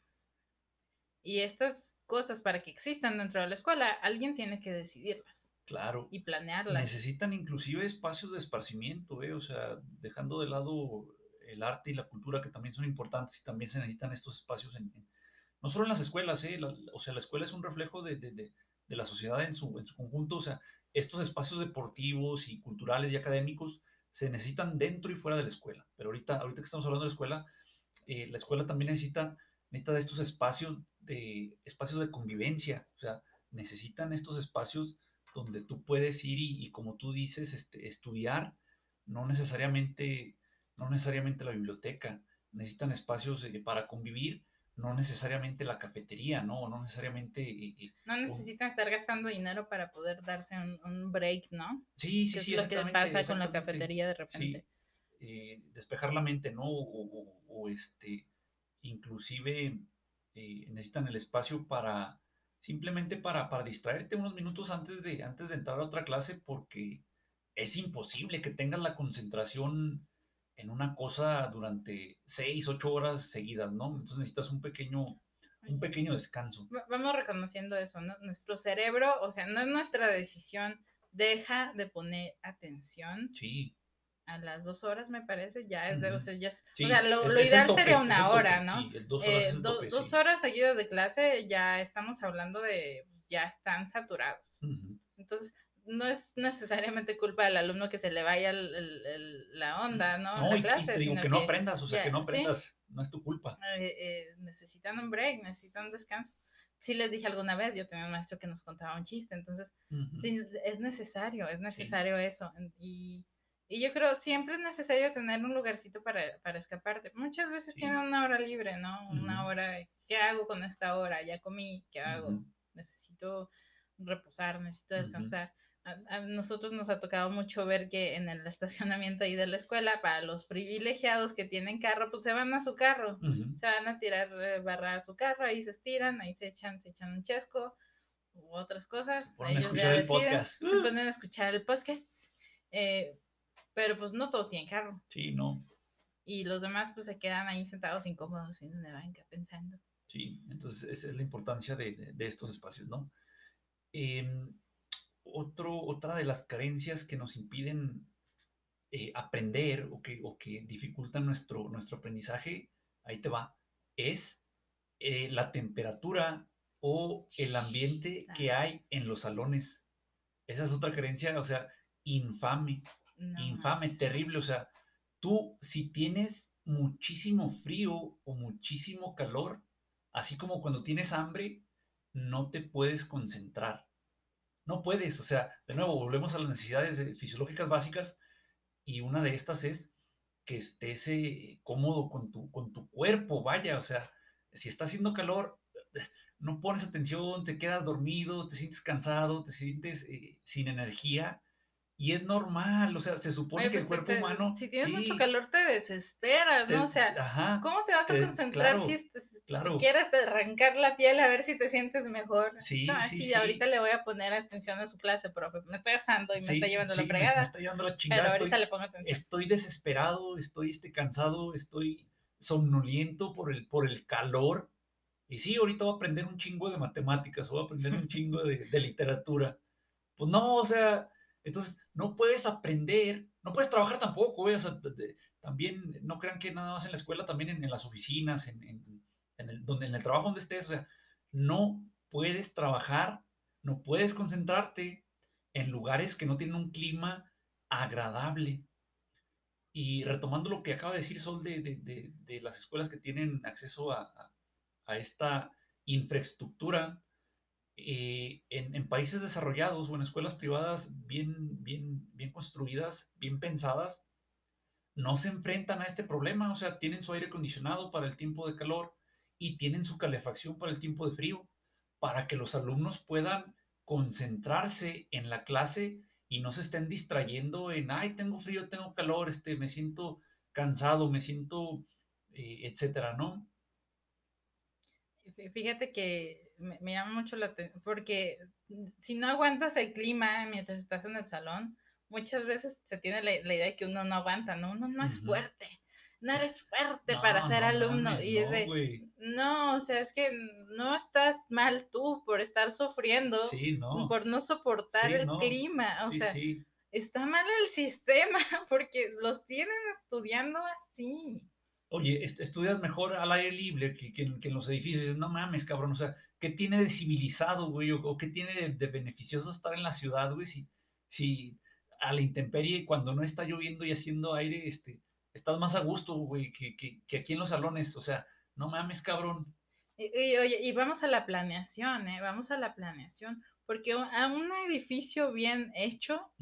y estas cosas para que existan dentro de la escuela, alguien tiene que decidirlas. Claro. Y planearla. Necesitan inclusive espacios de esparcimiento, ¿eh? o sea, dejando de lado el arte y la cultura que también son importantes y también se necesitan estos espacios en, no solo en las escuelas, ¿eh? o sea, la escuela es un reflejo de, de, de, de, la sociedad en su, en su conjunto, o sea, estos espacios deportivos y culturales y académicos se necesitan dentro y fuera de la escuela, pero ahorita, ahorita que estamos hablando de la escuela, eh, la escuela también necesita, necesita de estos espacios de, espacios de convivencia, o sea, necesitan estos espacios donde tú puedes ir y, como tú dices, este, estudiar, no necesariamente, no necesariamente la biblioteca, necesitan espacios eh, para convivir, no necesariamente la cafetería, ¿no? No necesariamente... Eh, eh, no necesitan estar gastando dinero para poder darse un, break, ¿no? Sí, sí, sí. Es lo que pasa con la cafetería de repente. despejar la mente, ¿no? O, este, inclusive necesitan el espacio para simplemente para, para distraerte unos minutos antes de, antes de entrar a otra clase porque es imposible que tengas la concentración en una cosa durante seis, ocho horas seguidas, ¿no? Entonces necesitas un pequeño, un pequeño descanso. Vamos reconociendo eso, ¿no? Nuestro cerebro, o sea, no es nuestra decisión, deja de poner atención. Sí a las dos horas, me parece, ya es de, o sea, ya o sea lo, ideal sería una hora, ¿no? Sí, dos, horas, eh, dos horas seguidas de clase, ya estamos hablando de, ya están saturados. Entonces, no es necesariamente culpa del alumno que se le vaya la onda, ¿no? No, la clase, y, digo que, no aprendas, o sea, que no aprendas, no es tu culpa. Eh, eh, necesitan un break, necesitan un descanso. Sí les dije alguna vez, yo tenía un maestro que nos contaba un chiste, entonces, sí, es necesario, es necesario eso. Y y yo creo siempre es necesario tener un lugarcito para, para escaparte. Muchas veces tienen una hora libre, ¿no? Una hora, ¿qué hago con esta hora? Ya comí, ¿qué hago? Necesito reposar, necesito descansar. A, nosotros nos ha tocado mucho ver que en el [laughs] estacionamiento ahí de la escuela, para los privilegiados que tienen carro, pues se van a su carro, se van a tirar eh, barra a su carro, ahí se estiran, ahí se echan, se echan un chesco u otras cosas. Ponen a escuchar el podcast. Se ponen a escuchar el podcast. Eh, pero pues no todos tienen carro. Sí, no. Y los demás pues se quedan ahí sentados incómodos en una banca pensando. Sí, entonces esa es la importancia de, estos espacios, ¿no? Em, otro, otra de las carencias que nos impiden eh, aprender o que, o que dificultan nuestro, nuestro aprendizaje, ahí te va, es eh, la temperatura o el ambiente que hay en los salones. Esa es otra carencia, o sea, infame infame, terrible. O sea, tú si tienes muchísimo frío o muchísimo calor, así como cuando tienes hambre, no te puedes concentrar. No puedes, o sea, de nuevo, volvemos a las necesidades fisiológicas básicas y una de estas es que estés eh, cómodo con tu, con tu cuerpo, vaya, o sea, si está haciendo calor, no pones atención, te quedas dormido, te sientes cansado, te sientes eh, sin energía Y es normal, o sea, se supone Oye, que el pues, cuerpo te- humano. Si tienes mucho sí, calor, te desesperas, ¿no? O sea, ajá, ¿cómo te vas a te- concentrar claro, si, claro. quieres arrancar la piel a ver si te sientes mejor? Sí, No, sí, sí, ahorita le voy a poner atención a su clase, profe. Me estoy asando y me Sí, está llevando la me- me, fregada, está llevando la pero chingada. ahorita Estoy, le pongo atención. estoy desesperado, estoy este, cansado, estoy somnoliento por el, por el calor. Y sí, ahorita voy a aprender un chingo de matemáticas, voy a aprender un chingo de, de literatura. Pues no, o sea, entonces no puedes aprender, no puedes trabajar tampoco, también no crean que nada más en la escuela, también en, las oficinas, en, el, donde, en el trabajo donde estés, o sea, no puedes trabajar, no puedes concentrarte en lugares que no tienen un clima agradable. Y retomando lo que acaba de decir Sol de, las escuelas que tienen acceso a esta infraestructura, eh, en, países desarrollados o en escuelas privadas bien construidas, bien pensadas, no se enfrentan a este problema, o sea, tienen su aire acondicionado para el tiempo de calor y tienen su calefacción para el tiempo de frío, para que los alumnos puedan concentrarse en la clase y no se estén distrayendo en, ay, tengo frío, tengo calor, este, me siento cansado, me siento, eh, etcétera, ¿no? Fí- Fíjate que me, me llama mucho la atención, porque si no aguantas el clima mientras estás en el salón, muchas veces se tiene la, la idea de que uno no aguanta, ¿no? Uno no es fuerte, no eres fuerte No, para ser no alumno. mames, y es no, de, no, o sea, es que no estás mal tú por estar sufriendo, Sí, no. por no soportar Sí, el no. clima, o Sí, sea, está mal el [laughs] sistema, porque los tienen estudiando así. Oye, est- estudias mejor al aire libre que, que en, que en los edificios. No mames, cabrón. O sea, ¿qué tiene de civilizado, güey? O, o qué tiene de, de beneficioso estar en la ciudad, güey? Si, si a la intemperie, cuando no está lloviendo y haciendo aire, este, estás más a gusto, güey, que, que, que aquí en los salones. O sea, no mames, cabrón. Y, y, oye, y vamos a la planeación, ¿eh? Vamos a la planeación, porque a un edificio bien hecho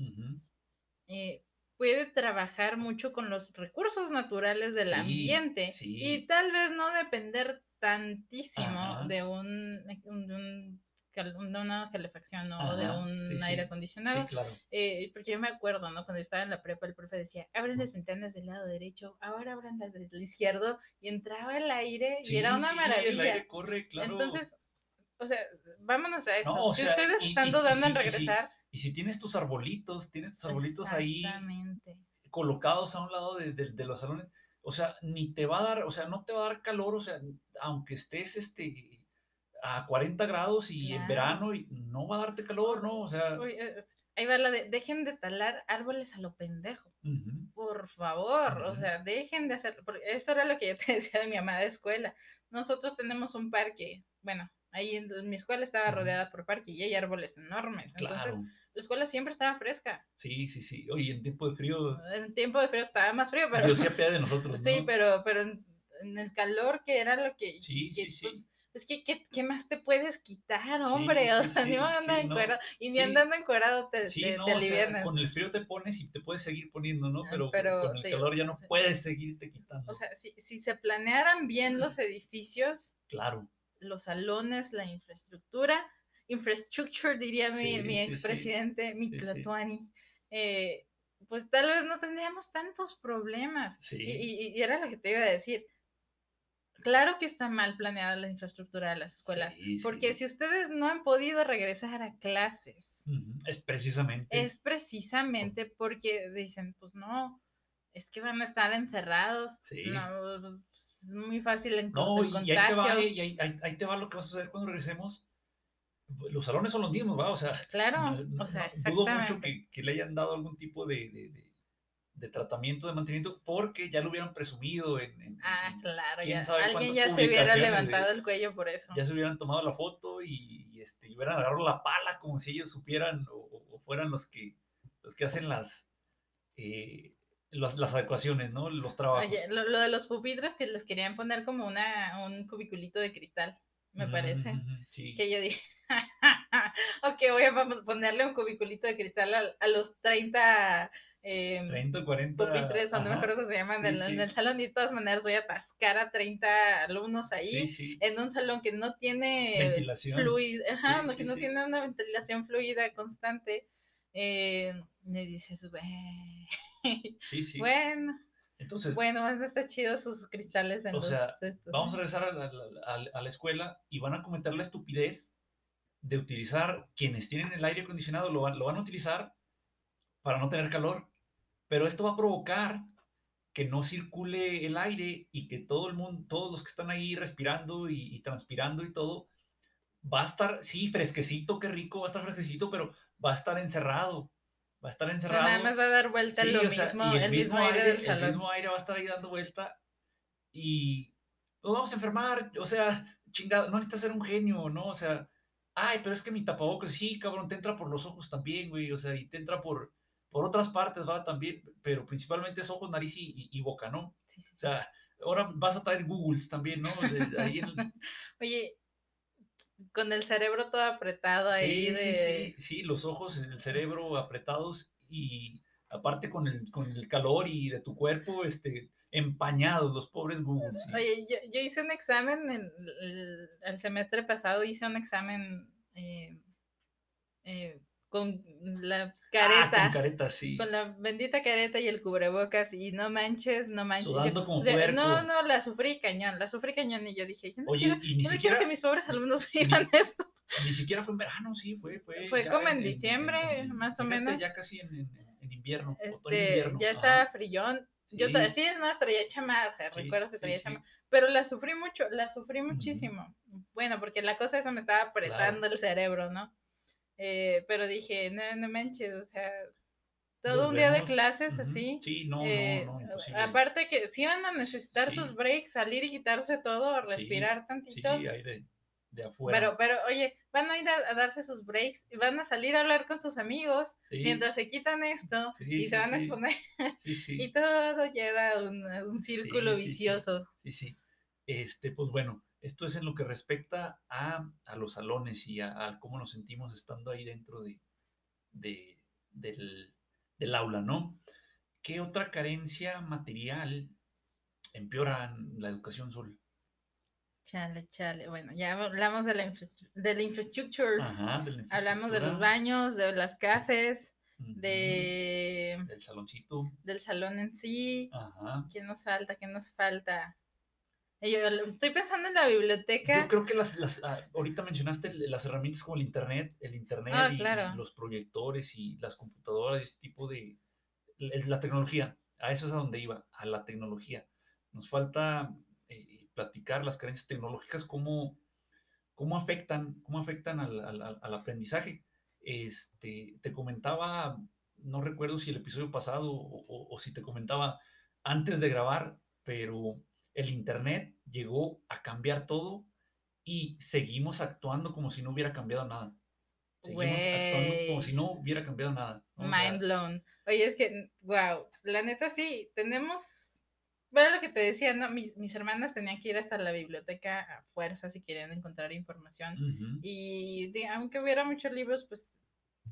eh, puede trabajar mucho con los recursos naturales del Sí, ambiente sí. y tal vez no depender tantísimo de un, un- de un de una calefacción o de Ajá, un sí, aire acondicionado. Claro. Eh, porque yo me acuerdo, ¿no? Cuando estaba en la prepa, el profe decía, abren las ventanas del lado derecho, ahora abran las del izquierdo, y entraba el aire y era una sí, El maravilla. aire corre, claro. Entonces, o sea, vámonos a esto. No, si sea, ustedes están y- dudando en y regresar, Y si tienes tus arbolitos, tienes tus arbolitos ahí colocados a un lado de, de- de los salones, o sea, ni te va a dar, o sea, no te va a dar calor, o sea, aunque estés este, a 40 grados y en verano, y no va a darte calor, ¿no? O sea, Uy, es- ahí va la de, dejen de talar árboles a lo pendejo. Por favor, o sea, dejen de hacer, porque eso era lo que yo [laughs] te decía de mi amada escuela. Nosotros tenemos un parque, bueno, ahí en mi escuela estaba rodeada por parque y hay árboles enormes. claro, Entonces, la escuela siempre estaba fresca. sí, sí, sí. Oye, en tiempo de frío, En tiempo de frío estaba más frío, pero Dios se de nosotros, sí, ¿no? pero, pero en, en el calor que era lo que, Sí, que, sí, sí. pues, es que, ¿qué, qué más te puedes quitar, Sí, hombre? [laughs] O sí, sea, ni sí, andando sí, no. encuerado, y ni Sí. andando encuerado te, Sí, te, no, te o sea, con el frío te pones y te puedes seguir poniendo, ¿no? Ah, Pero, pero con el te- calor ya no sí. puedes seguirte quitando. O sea, si, si se planearan bien los [clears throat] edificios, claro. los salones, la infraestructura, infrastructure diría mi, Sí, mi expresidente, mi Sí, sí. Tlatuani, eh, pues tal vez no tendríamos tantos problemas. Y, y- y era lo que te iba a decir. Claro que está mal planeada la infraestructura de las escuelas, Sí, porque sí. si ustedes no han podido regresar a clases, Es precisamente. es precisamente porque dicen, pues no, es que van a estar encerrados, Sí. no, es muy fácil el, No, y, ahí te va, contagio. y ahí, ahí- ahí te va lo que va a suceder cuando regresemos. Los salones son los mismos, ¿va? O sea, Claro, no- o sea, no- dudo mucho que, que le hayan dado algún tipo de, de- de- de tratamiento, de mantenimiento, porque ya lo hubieran presumido en, en- Ah, claro, ya. Alguien ya se hubiera levantado el cuello por eso. ya se hubieran tomado la foto y, y, este, y hubieran agarrado la pala como si ellos supieran o, o fueran los que, los que hacen las, eh, las, las adecuaciones, ¿no? Los trabajos. Oye, lo, lo de los pupitres que les querían poner como una, un cubiculito de cristal, me parece. Sí. Que yo dije, [laughs] ok, voy a ponerle un cubiculito de cristal a, a los 30 eh, 30, 40. pupitres, o no me acuerdo cómo se llaman, sí, en, en sí. el salón. Y de todas maneras voy a atascar a 30 alumnos ahí. Sí. En un salón que no tiene Ventilación. fluida, ajá, no, que no tiene una ventilación fluida constante, eh, le dices, bueno, Entonces, bueno, van a estar chidos sus cristales en O los sea, estos, vamos regresar a la, a la- a la escuela y van a cometer la estupidez de utilizar, quienes tienen el aire acondicionado lo van, lo van a utilizar para no tener calor, pero esto va a provocar que no circule el aire y que todo el mundo, todos los que están ahí respirando y, y transpirando y todo, va a estar, sí, fresquecito, qué rico, va a estar fresquecito, pero va a estar encerrado, va a estar encerrado. nada más va a dar vuelta Sí, lo sea, el, mismo aire, del El salón. mismo aire va a estar ahí dando vuelta y nos vamos a enfermar. O sea, chingado, no necesitas ser un genio, ¿no? O sea, ay, pero es que mi tapabocas, sí, cabrón, te entra por los ojos también, güey. O sea, y te entra por, por otras partes, va también, pero principalmente es ojos, nariz y, y- y boca, ¿no? Sí, sí, O sea, ahora vas a traer Googles también, ¿no? O sea, [laughs] ahí en- Oye, con el cerebro todo apretado ahí Sí, de... sí, sí, sí, los ojos, el cerebro apretados y aparte con el, con el calor y de tu cuerpo, este, empañados los pobres Google. sí. Oye, yo, yo hice un examen el, el- el semestre pasado, hice un examen eh, eh, con la Ah, careta, con careta, sí. con la bendita careta y el cubrebocas y no manches, no manches. Sudando Yo- como o sea, no, no, la sufrí cañón, la sufrí cañón y yo dije, yo no Oye, quiero, y ni yo no siquiera, quiero que mis pobres alumnos [laughs] vivan esto. ni siquiera fue en verano, sí, fue. Fue, Fue como en diciembre, más o menos. Ya casi en, en- en invierno, Este, otoño-invierno. ya ajá, estaba frillón. Yo sí, sí, es más, traía chamar, o sea, sí, recuerdo que sí, traía sí. chamar. Pero la sufrí mucho, la sufrí muchísimo. Bueno, porque la cosa esa me estaba apretando el cerebro, ¿no? Eh, pero dije, no, no manches, o sea, todo un día de clases así. Sí, no, eh, no, no, imposible. aparte que sí van a necesitar Sí. sus breaks, salir y quitarse todo, Sí, respirar Sí, tantito. ahí de, de afuera. pero, pero, oye, van a ir a, a darse sus breaks y van a salir a hablar con sus amigos sí, mientras se quitan esto sí, y sí, se van a exponer. [laughs] Y todo lleva un, un círculo vicioso. Sí, sí. Este, pues bueno, esto es en lo que respecta a, a los salones y a, a cómo nos sentimos estando ahí dentro de, de- del, del aula, ¿no? ¿Qué otra carencia material empeora la educación Sol? Chale, chale. Bueno, ya hablamos de la, infra- de la infrastructure. Ajá, de la Hablamos de los baños, de las cafés, de del saloncito. del salón en sí. Ajá. ¿Qué nos falta? ¿Qué nos falta? Eh, Yo estoy pensando en la Yo biblioteca. creo que las, las ah, ahorita mencionaste las herramientas como el internet, el internet Ah, y, los proyectores y las computadoras, este tipo de la tecnología. A eso es a donde iba, a la tecnología. Nos falta eh, platicar las carencias tecnológicas, cómo, cómo afectan, cómo afectan al, al- al- aprendizaje. Este, te comentaba, no recuerdo si el episodio pasado o, o- o si te comentaba antes de grabar, pero el Internet llegó a cambiar todo y seguimos actuando como si no hubiera cambiado nada. Seguimos actuando como si no hubiera cambiado nada. sea, Mind blown. Oye, es que, wow, la neta sí, tenemos, bueno, lo que te decía, ¿no? Mis, mis hermanas tenían que ir hasta la biblioteca a fuerza si querían encontrar información. ujú, Y de- aunque hubiera muchos libros, pues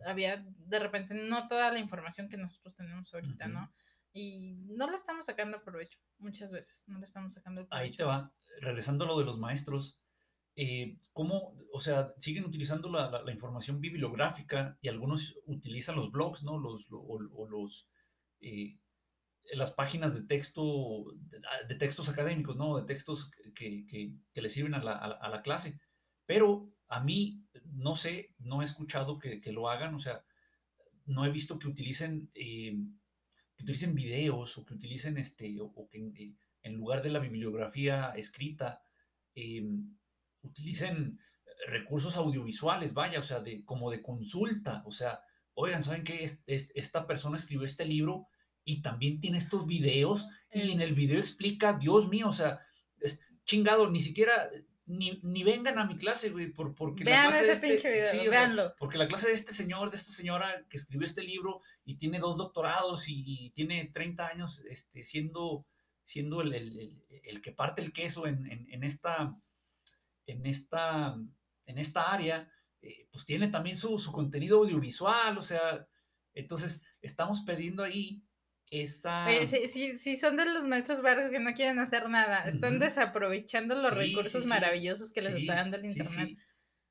había de repente no toda la información que nosotros tenemos ahorita, Ujú. ¿no? Y no le estamos sacando provecho, muchas veces, no le estamos sacando provecho. Ahí te va. Regresando a lo de los maestros, eh, ¿cómo, o sea, siguen utilizando la, la- la información bibliográfica y algunos utilizan los blogs, ¿no? Los, lo- o, o los, eh, las páginas de texto, de, de textos académicos, ¿no? De textos que, que, que le sirven a la, a la- clase. Pero a mí, no sé, no he escuchado que, que lo hagan, o sea, no he visto que utilicen, eh, utilicen videos o que utilicen, este, o, que eh, en lugar de la bibliografía escrita, eh, utilicen recursos audiovisuales, vaya, o sea, de, como de consulta, o sea, oigan, ¿saben qué? Es- es- esta persona escribió este libro y también tiene estos videos y en el video explica, Dios mío, o sea, eh, chingado, ni siquiera, ni, ni vengan a mi clase, güey, por, porque Vean clase de ese pinche video, sí, sea, porque la clase de este señor, de esta señora que escribió este libro y tiene dos doctorados y, y tiene 30 años este, siendo, siendo el, el- el- el que parte el queso en, en- en esta, en, esta, en esta área, eh, pues tiene también su, su contenido audiovisual, o sea, entonces estamos perdiendo ahí esa... Oye, sí, sí, sí, son de los maestros barcos que no quieren hacer nada, están desaprovechando los Sí, recursos sí, maravillosos que les está dando el internet. sí.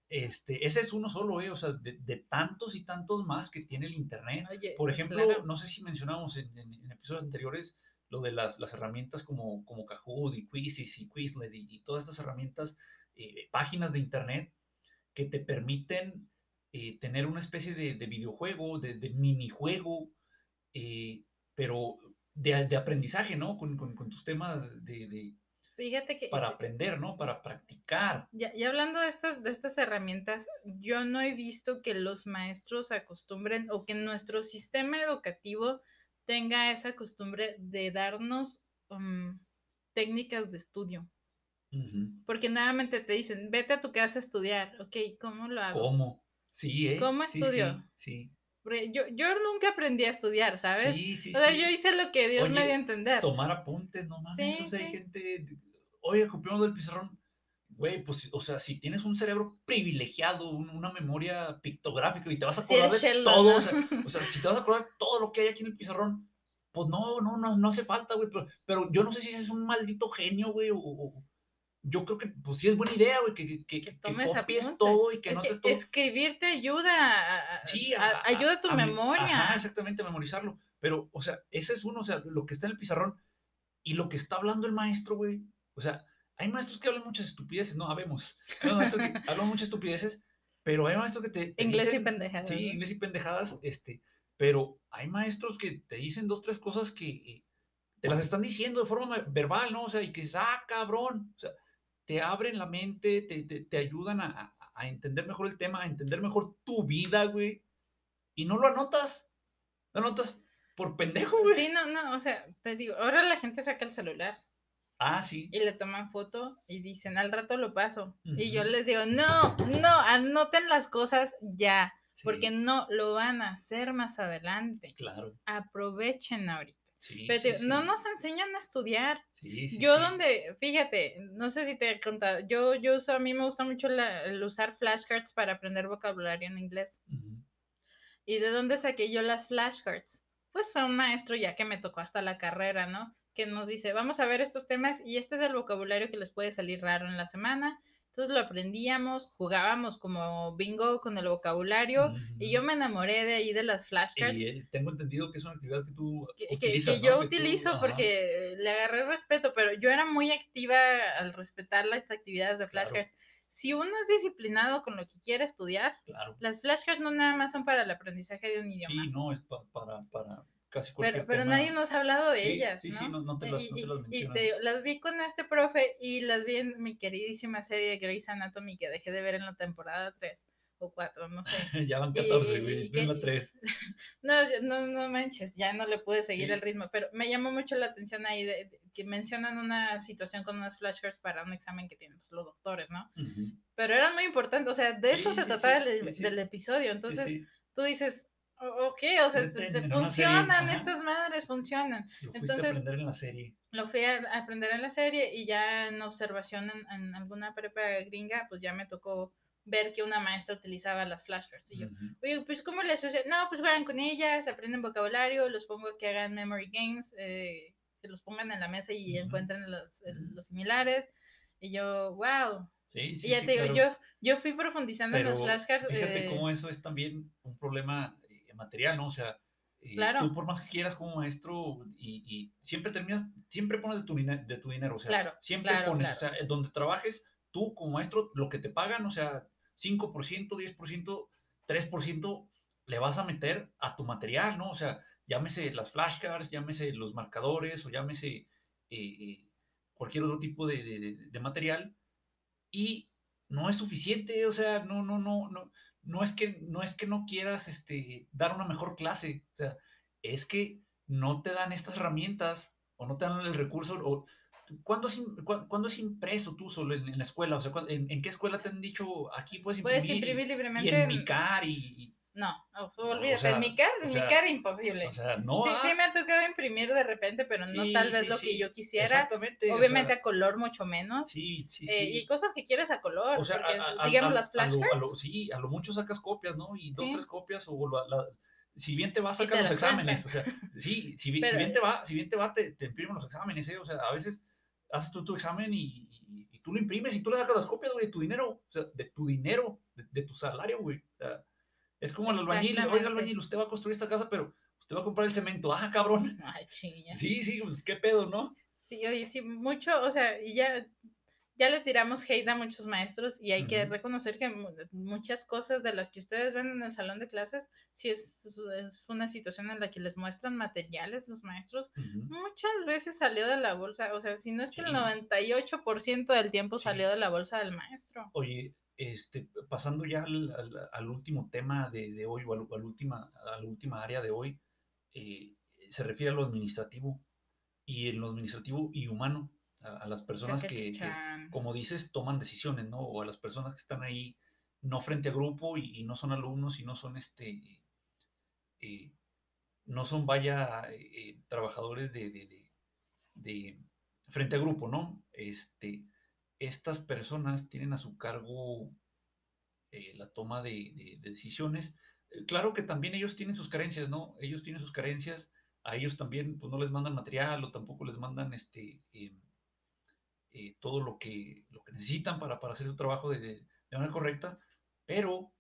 este, ese es uno solo, ¿eh? O sea, de, de tantos y tantos más que tiene el Internet. Oye, Por ejemplo, claro. no sé si mencionamos en, en- en episodios anteriores lo de las, las herramientas como, como Kahoot y Quizzes y Quizlet y, y todas estas herramientas, eh, páginas de Internet que te permiten eh, tener una especie de, de videojuego, de, de minijuego, eh, pero de, de aprendizaje, ¿no? Con, con- con tus temas de, de- Fíjate que para aprender, ¿no? Para practicar. Ya, ya hablando de estas, de estas herramientas, yo no he visto que los maestros acostumbren o que nuestro sistema educativo tenga esa costumbre de darnos um, técnicas de estudio. Porque nuevamente te dicen, vete a tu casa a estudiar. Ok, ¿cómo lo hago? ¿Cómo? Sí, ¿eh? ¿Cómo Sí, estudio? Sí, yo, yo nunca aprendí a estudiar, sí. ¿sabes? Sí, sí, o sea, sí. yo hice lo que Dios me Oye, dio a entender. tomar apuntes, no mames. Sí, o sea, hay sí. gente. Oye, copiamos del pizarrón. Güey, pues, o sea, si tienes un cerebro privilegiado, un- una memoria pictográfica y te vas a acordar eres de Sheldon, todo, ¿no? o, sea, o sea, si te vas a acordar de todo lo que hay aquí en el pizarrón, pues no, no, no, no hace falta, güey. Pero, pero yo no sé si es un maldito genio, güey, o, o- yo creo que, pues sí es buena idea, güey, que, que, que, tomes copies apuntes. todo y que es notes que todo. escribir te ayuda, a- Sí, a- a- a- ayuda a tu memoria. Ajá, exactamente, memorizarlo. Pero, o sea, ese es uno, o sea, lo que está en el pizarrón y lo que está hablando el maestro, güey. O sea, hay maestros que hablan muchas estupideces, no, habemos. Hay maestros que hablan muchas estupideces, pero hay maestros que te. te Inglés y dicen- pendejadas. Sí, ¿no? inglés y pendejadas, este. Pero hay maestros que te dicen dos, tres cosas que eh, te las están diciendo de forma ma- verbal, ¿no? O sea, y que dices, ah, cabrón. O sea, te abren la mente, te, te, te ayudan a, a- entender mejor el tema, a entender mejor tu vida, güey. Y no lo anotas. Lo anotas por pendejo, güey. Sí, no, no, o sea, te digo, ahora la gente saca el celular Ah, sí. y le toman foto y dicen, al rato lo paso. Y yo les digo, no, no, anoten las cosas ya, sí, porque no lo van a hacer más adelante. Claro. Aprovechen ahorita. Sí, Pero sí, te digo, no nos enseñan a estudiar. Yo donde, fíjate, no sé si te he contado, yo, yo uso, a mí me gusta mucho la- el usar flashcards para aprender vocabulario en inglés. ¿Y de dónde saqué yo las flashcards? Pues fue un maestro ya que me tocó hasta la carrera, ¿no? Que nos dice, vamos a ver estos temas y este es el vocabulario que les puede salir raro en la semana. Entonces lo aprendíamos, jugábamos como bingo con el vocabulario y yo me enamoré de ahí de las flashcards. Y eh, tengo entendido que es una actividad que tú que, que- utilizas, que ¿no? yo Que tú- utilizo ajá, porque le agarré respeto, pero yo era muy activa al respetar las actividades de Claro. flashcards. Si uno es disciplinado con lo que quiere estudiar, Claro. las flashcards no nada más son para el aprendizaje de un idioma. Sí, no, es pa- para, para casi pero, cualquier pero tema. nadie nos ha hablado de Sí, ellas, sí, ¿no? sí, no- no te las- no te y, las y- y te las vi con este profe y las vi en mi queridísima serie de Grey's Anatomy que dejé de ver en la temporada 3 o 4, no sé. [laughs] ya van Y- 14, y- güey. y en la 3. No, no, no manches, ya no le pude seguir Sí. el ritmo, pero me llamó mucho la atención ahí de, de- que mencionan una situación con unas flashcards para un examen que tienen pues, los doctores, ¿no? Pero eran muy importantes, o sea, de eso se trataba el- del episodio, entonces tú dices, "O- ok, o sea, te, te serie, funcionan, estas madres funcionan. lo entonces- a aprender en la serie. Lo fui a aprender en la serie y ya en observación en, en alguna prepa gringa, pues ya me tocó ver que una maestra utilizaba las flashcards. Y yo, Ujú. Oye, pues ¿cómo les sucede? No, pues juegan con ellas, aprenden vocabulario, los pongo a que hagan memory games, eh, se los pongan en la mesa y Ujú. encuentren los, los similares. Y yo, wow. Sí, sí, y ya sí, te digo, yo, yo fui profundizando en las flashcards. fíjate eh, cómo eso es también un problema material, ¿no? O sea, eh, Claro. tú por más que quieras como maestro y, y siempre terminas, siempre pones de tu, dine- de tu dinero, o sea, Claro, siempre claro, pones, o sea, donde trabajes, tú como maestro, lo que te pagan, o sea, 5%, 10%, 3% le vas a meter a tu material, ¿no? O sea, llámese las flashcards, llámese los marcadores o llámese eh, cualquier otro tipo de- de material y no es suficiente, o sea, no, no, no, no, no es que no es que no quieras este, dar una mejor clase, o sea, es que no te dan estas herramientas o no te dan el recurso o ¿Cuándo es, cuándo es impreso tú solo en, en la escuela? O sea, ¿cuándo- en, en qué escuela te han dicho aquí puedes imprimir? Puedes imprimir libremente. y en y, y- No, o- o olvídate, sea, en mi car, o en sea, mi car imposible. o sea, no. sí, ah, sí me ha tocado imprimir de repente, pero no sí, tal vez sí, lo que yo quisiera. Exactamente. Obviamente a color mucho menos. sí, sí, eh, sí. y cosas que quieres a color. O sea, porque, a- a- digamos, a- las a lo- a lo- flashcards. sí, a lo mucho sacas copias, ¿no? Y dos, tres copias, o la- la- si bien te va, Y sacas te los exámenes. O sea, sí, si, bi- si Pero- bien te va, si bien te va, te, te imprimen los exámenes, ¿eh? O sea, a veces haces tú tu examen y, y- y tú lo imprimes y tú le sacas las copias, güey, de tu dinero, o sea, de tu dinero, de, tu salario, güey. O sea, es como el albañil, oiga, albañil, usted va a construir esta casa, pero usted va a comprar el cemento, ah, cabrón. Ay, chinga. Sí, sí, pues qué pedo, ¿no? Sí, oye, sí, mucho, o sea, y ya ya le tiramos hate a muchos maestros y hay que reconocer que muchas cosas de las que ustedes ven en el salón de clases, si es, es una situación en la que les muestran materiales los maestros, muchas veces salió de la bolsa, o sea, si no es que el 98% del tiempo salió de la bolsa del maestro. Oye, este, pasando ya al, último tema de, hoy o al, última, a la última área de hoy, eh, se refiere a lo administrativo y en lo administrativo y humano a, las personas que, como dices, toman decisiones, ¿no? O a las personas que están ahí, no frente a grupo y, no son alumnos y no son este, eh, no son, vaya, eh, trabajadores de, de, frente a grupo, ¿no? Este, estas personas tienen a su cargo eh, la toma de, decisiones. claro que también ellos tienen sus carencias, ¿no? Ellos tienen sus carencias, a ellos también pues no les mandan material o tampoco les mandan este, em, eh, todo lo que, lo que necesitan para, para hacer su trabajo de, de, manera correcta, pero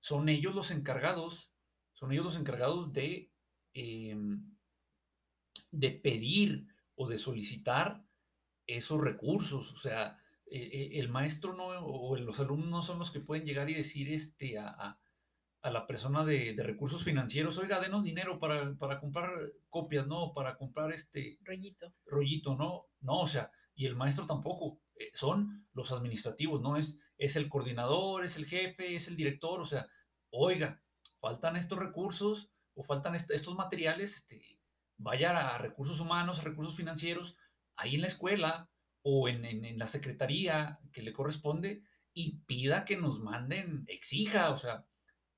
son ellos los encargados, son ellos los encargados de, em, de pedir o de solicitar esos recursos. O sea, e, e, el maestro no, o los alumnos no son los que pueden llegar y decir este, a, a, la persona de, de, recursos financieros, oiga, denos dinero para, para, comprar copias, ¿no? Para comprar este... Rollito. Rollito, ¿no? No, o sea, y el maestro tampoco. Eh, son los administrativos, no es, es el coordinador, es el jefe, es el director, o sea, oiga, faltan estos recursos o faltan estos materiales, este, vaya a recursos humanos, a recursos financieros, ahí en la escuela o en, en, la secretaría que le corresponde y pida que nos manden, exija, o sea,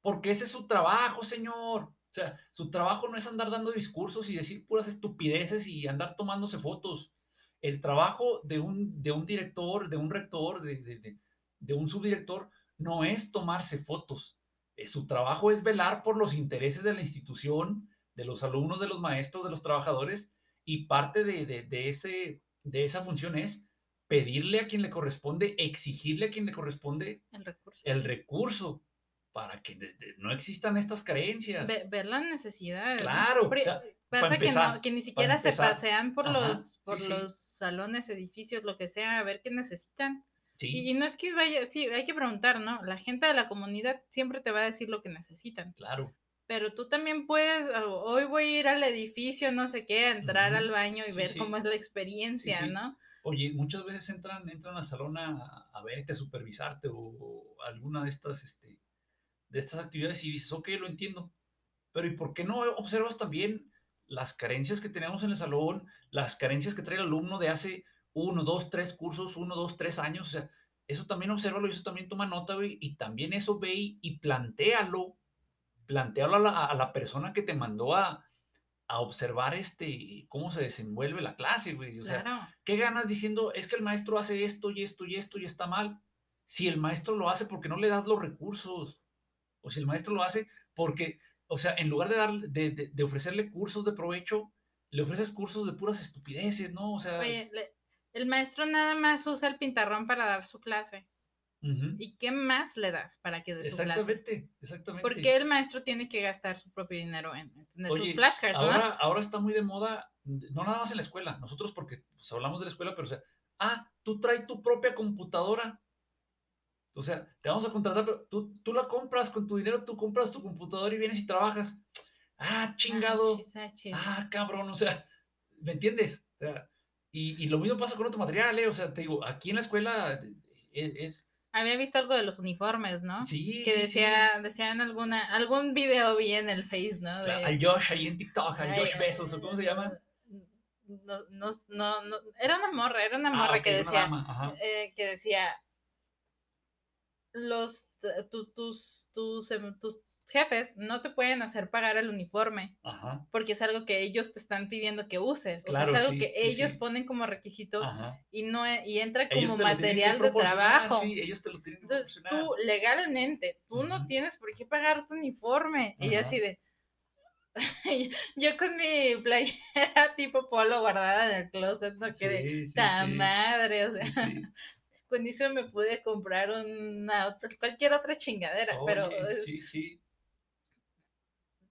porque ese es su trabajo, señor. O sea, su trabajo no es andar dando discursos y decir puras estupideces y andar tomándose fotos el trabajo de un, de un director, de un rector, de, un subdirector, no es tomarse fotos. Eh, su trabajo es velar por los intereses de la institución, de los alumnos, de los maestros, de los trabajadores, y parte de, ese, de esa función es pedirle a quien le corresponde, exigirle a quien le corresponde el recurso, el recurso para que no existan estas carencias. ver la necesidad. Claro. Pasa que, no, que ni siquiera se pasean por los, por los salones, edificios, lo que sea, a ver qué necesitan. Y, no es que vaya, sí, hay que preguntar, ¿no? La gente de la comunidad siempre te va a decir lo que necesitan. Claro. Pero tú también puedes, hoy voy a ir al edificio, no sé qué, a entrar al baño y ver cómo es la experiencia, ¿no? Oye, muchas veces entran, entran al salón a, a verte, a supervisarte o, alguna de estas, este, de estas actividades y dices, ok, lo entiendo. Pero ¿y por qué no observas también las carencias que tenemos en el salón, las carencias que trae el alumno de hace uno, dos, tres cursos, uno, dos, tres años, o sea, eso también observa y eso también toma nota, güey, y también eso ve y, plantealo, plantealo a la, persona que te mandó a, observar este, cómo se desenvuelve la clase, güey, o sea, ¿qué ganas diciendo, es que el maestro hace esto y esto y esto y está mal? Si el maestro lo hace porque no le das los recursos, o si el maestro lo hace porque o sea, en lugar de, dar, de, ofrecerle cursos de provecho, le ofreces cursos de puras estupideces, ¿no? O sea... Oye, el maestro nada más usa el pintarrón para dar su clase. ¿Y qué más le das para que dé su clase? Exactamente, exactamente. Porque el maestro tiene que gastar su propio dinero en, tener sus flashcards, ahora, Ahora está muy de moda, no nada más en la escuela, nosotros porque pues, hablamos de la escuela, pero o sea, ah, tú traes tu propia computadora o sea, te vamos a contratar, pero tú, tú la compras con tu dinero, tú compras tu computadora y vienes y trabajas. Ah, chingado. Ah, cabrón, o sea, ¿me entiendes? O sea, y, y, lo mismo pasa con otro material, ¿eh? O sea, te digo, aquí en la escuela e, es... Había visto algo de los uniformes, ¿no? Sí. Que decía, decían alguna, algún video vi en el Face, ¿no? De... al Josh ahí en TikTok, al Josh Besos, o cómo se llama. No, no, no, era una morra, era una ah, morra que decía, eh, que decía, los tus, tus, em, tus jefes no te pueden hacer pagar el uniforme porque es algo que ellos te están pidiendo que uses o sea es algo que ellos ponen como requisito y no e, y entra como material de trabajo. ellos te lo tienen que Entonces, tú legalmente tú no tienes por qué pagar tu uniforme. Y así de [laughs] yo con mi playera [laughs] tipo polo guardada en el closet, no quedé Sí, sí, tan sí. madre, o sea, Sí, sí. Con eso me pude comprar una otra, cualquier otra chingadera, pero Oye, es- sí, sí.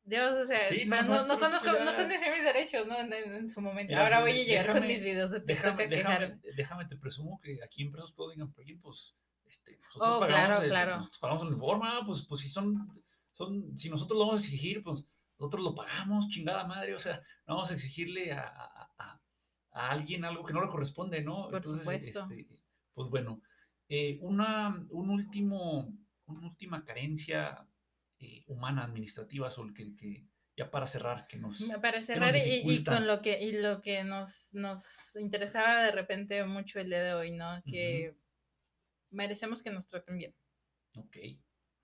Dios, o sea, Sí, pero no, no, conozco, ya- no conocía mis derechos, ¿no? En, su momento. Mira, Ahora de- voy a llegar con mis videos de Déjame, a déjame, déjame, te presumo que aquí en Presos and Print, pues, este, nosotros Oh, pagamos, claro, el- claro. nosotros pagamos el uniforme, ah, pues, pues si son, son, si nosotros lo vamos a exigir, pues nosotros lo pagamos, chingada madre, o sea, no vamos a exigirle a, a- a- a alguien algo que no le corresponde, ¿no? Por supuesto. este, pues bueno, eh, una, un último, una última carencia eh, humana, administrativa, sobre que, que ya para cerrar, que nos... Para cerrar, y, con lo que, y lo que nos, nos interesaba de repente mucho el día de hoy, ¿no? Que merecemos que nos traten bien. Ok,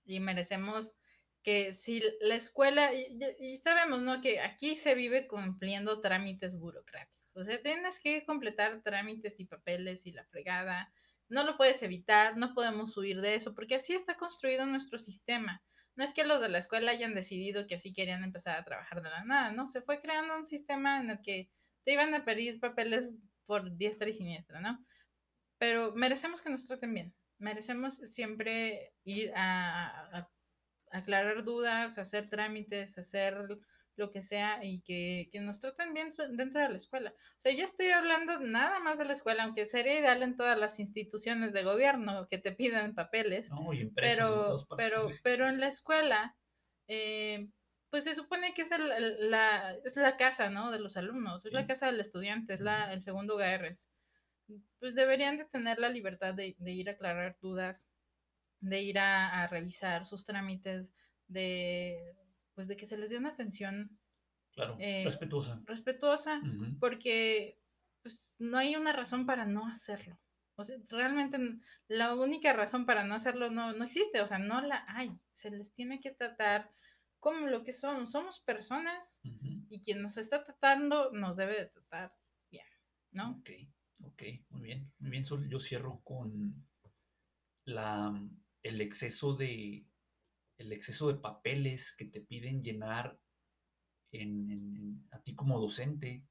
y merecemos que si la escuela, y, y- sabemos, ¿no? Que aquí se vive cumpliendo trámites burocráticos. O sea, tienes que completar trámites y papeles y la fregada. No lo puedes evitar, no podemos huir de eso, porque así está construido nuestro sistema. No es que los de la escuela hayan decidido que así querían empezar a trabajar de la nada, no, se fue creando un sistema en el que te iban a pedir papeles por diestra y siniestra, ¿no? Pero merecemos que nos traten bien, merecemos siempre ir a- a aclarar dudas, hacer trámites, hacer lo que sea y que, que nos traten bien dentro de la escuela. O sea, ya estoy hablando nada más de la escuela, aunque sería ideal en todas las instituciones de gobierno que te pidan papeles no, y empresas en pero, pero, pero en la escuela, eh, pues se supone que es, el- la, es la casa, ¿no? De los alumnos, es la casa del estudiante, es la, el segundo hogar. es- Pues deberían de tener la libertad de, de ir a aclarar dudas, de ir a, a revisar sus trámites, de, pues de que se les dé una atención Claro, eh, respetuosa. respetuosa, porque pues, no hay una razón para no hacerlo. O sea, realmente la única razón para no hacerlo no, no existe, o sea, no la hay. Se les tiene que tratar como lo que son. Somos personas y quien nos está tratando nos debe de tratar bien, ¿no? Ok, ok, muy bien, muy bien. Sol. Yo cierro con la, el exceso de el exceso de papeles que te piden llenar en, en- en- a ti como docente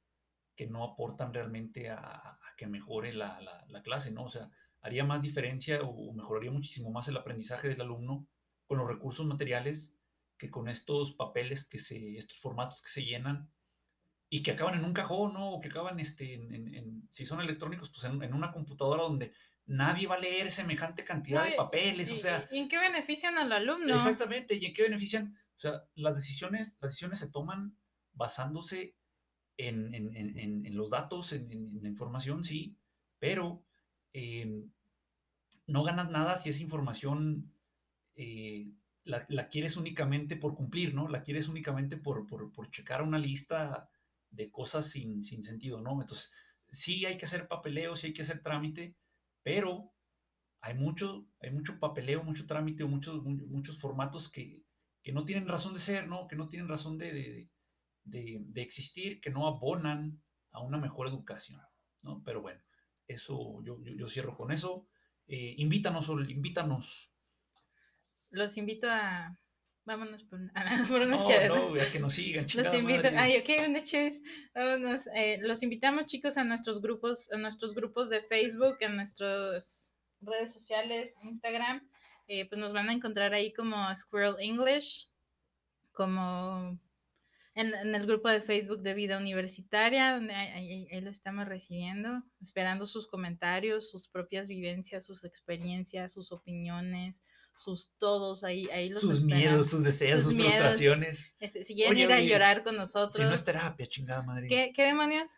que no aportan realmente a, que mejore la, la- la clase, ¿no? O sea, haría más diferencia o mejoraría muchísimo más el aprendizaje del alumno con los recursos materiales que con estos papeles que se, estos formatos que se llenan y que acaban en un cajón, ¿no? O que acaban, este, en, si son electrónicos, pues en una computadora donde nadie va a leer semejante cantidad No, de papeles, ¿Y, o sea, y en qué benefician al alumno? exactamente, ¿y en qué benefician? O sea, las decisiones, las decisiones se toman basándose en, en- en- en- los datos, en, la información, sí, pero eh, no ganas nada si esa información eh, la, la quieres únicamente por cumplir, ¿no? La quieres únicamente por, por, por checar una lista de cosas sin, sin sentido, ¿no? Entonces, sí hay que hacer papeleo, sí hay que hacer trámite, pero hay mucho, hay mucho papeleo, mucho trámite, muchos, mu- muchos formatos que, que no tienen razón de ser, ¿no? Que no tienen razón de, de, de- existir, que no abonan a una mejor educación, ¿no? Pero bueno, eso yo, yo, cierro con eso. Eh, invítanos, invítanos. Los invito a... Vámonos por, una- [laughs] por unas No, chéves, no, güey, a que nos sigan, Los invito, madre. ay, ok, unas chéves, vámonos. Eh, los invitamos, chicos, a nuestros grupos, a nuestros grupos de Facebook, a nuestras redes sociales, Instagram. Eh, pues nos van a encontrar ahí como Squirrel English, como en, en el grupo de Facebook de Vida Universitaria, donde ahí, ahí- ahí lo estamos recibiendo, esperando sus comentarios, sus propias vivencias, sus experiencias, sus opiniones, sus todos, ahí, ahí los sus miedos, sus deseos, sus sus, miedos. frustraciones. Este, si quieren Oye, ir a oye, llorar con nosotros. Si no es terapia, chingada madre. ¿Qué, qué demonios?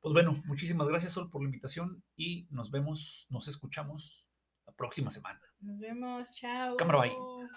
Pues bueno, muchísimas gracias, Sol, por la invitación y nos vemos, nos escuchamos la próxima semana. Nos vemos, chao. Cámara, bye.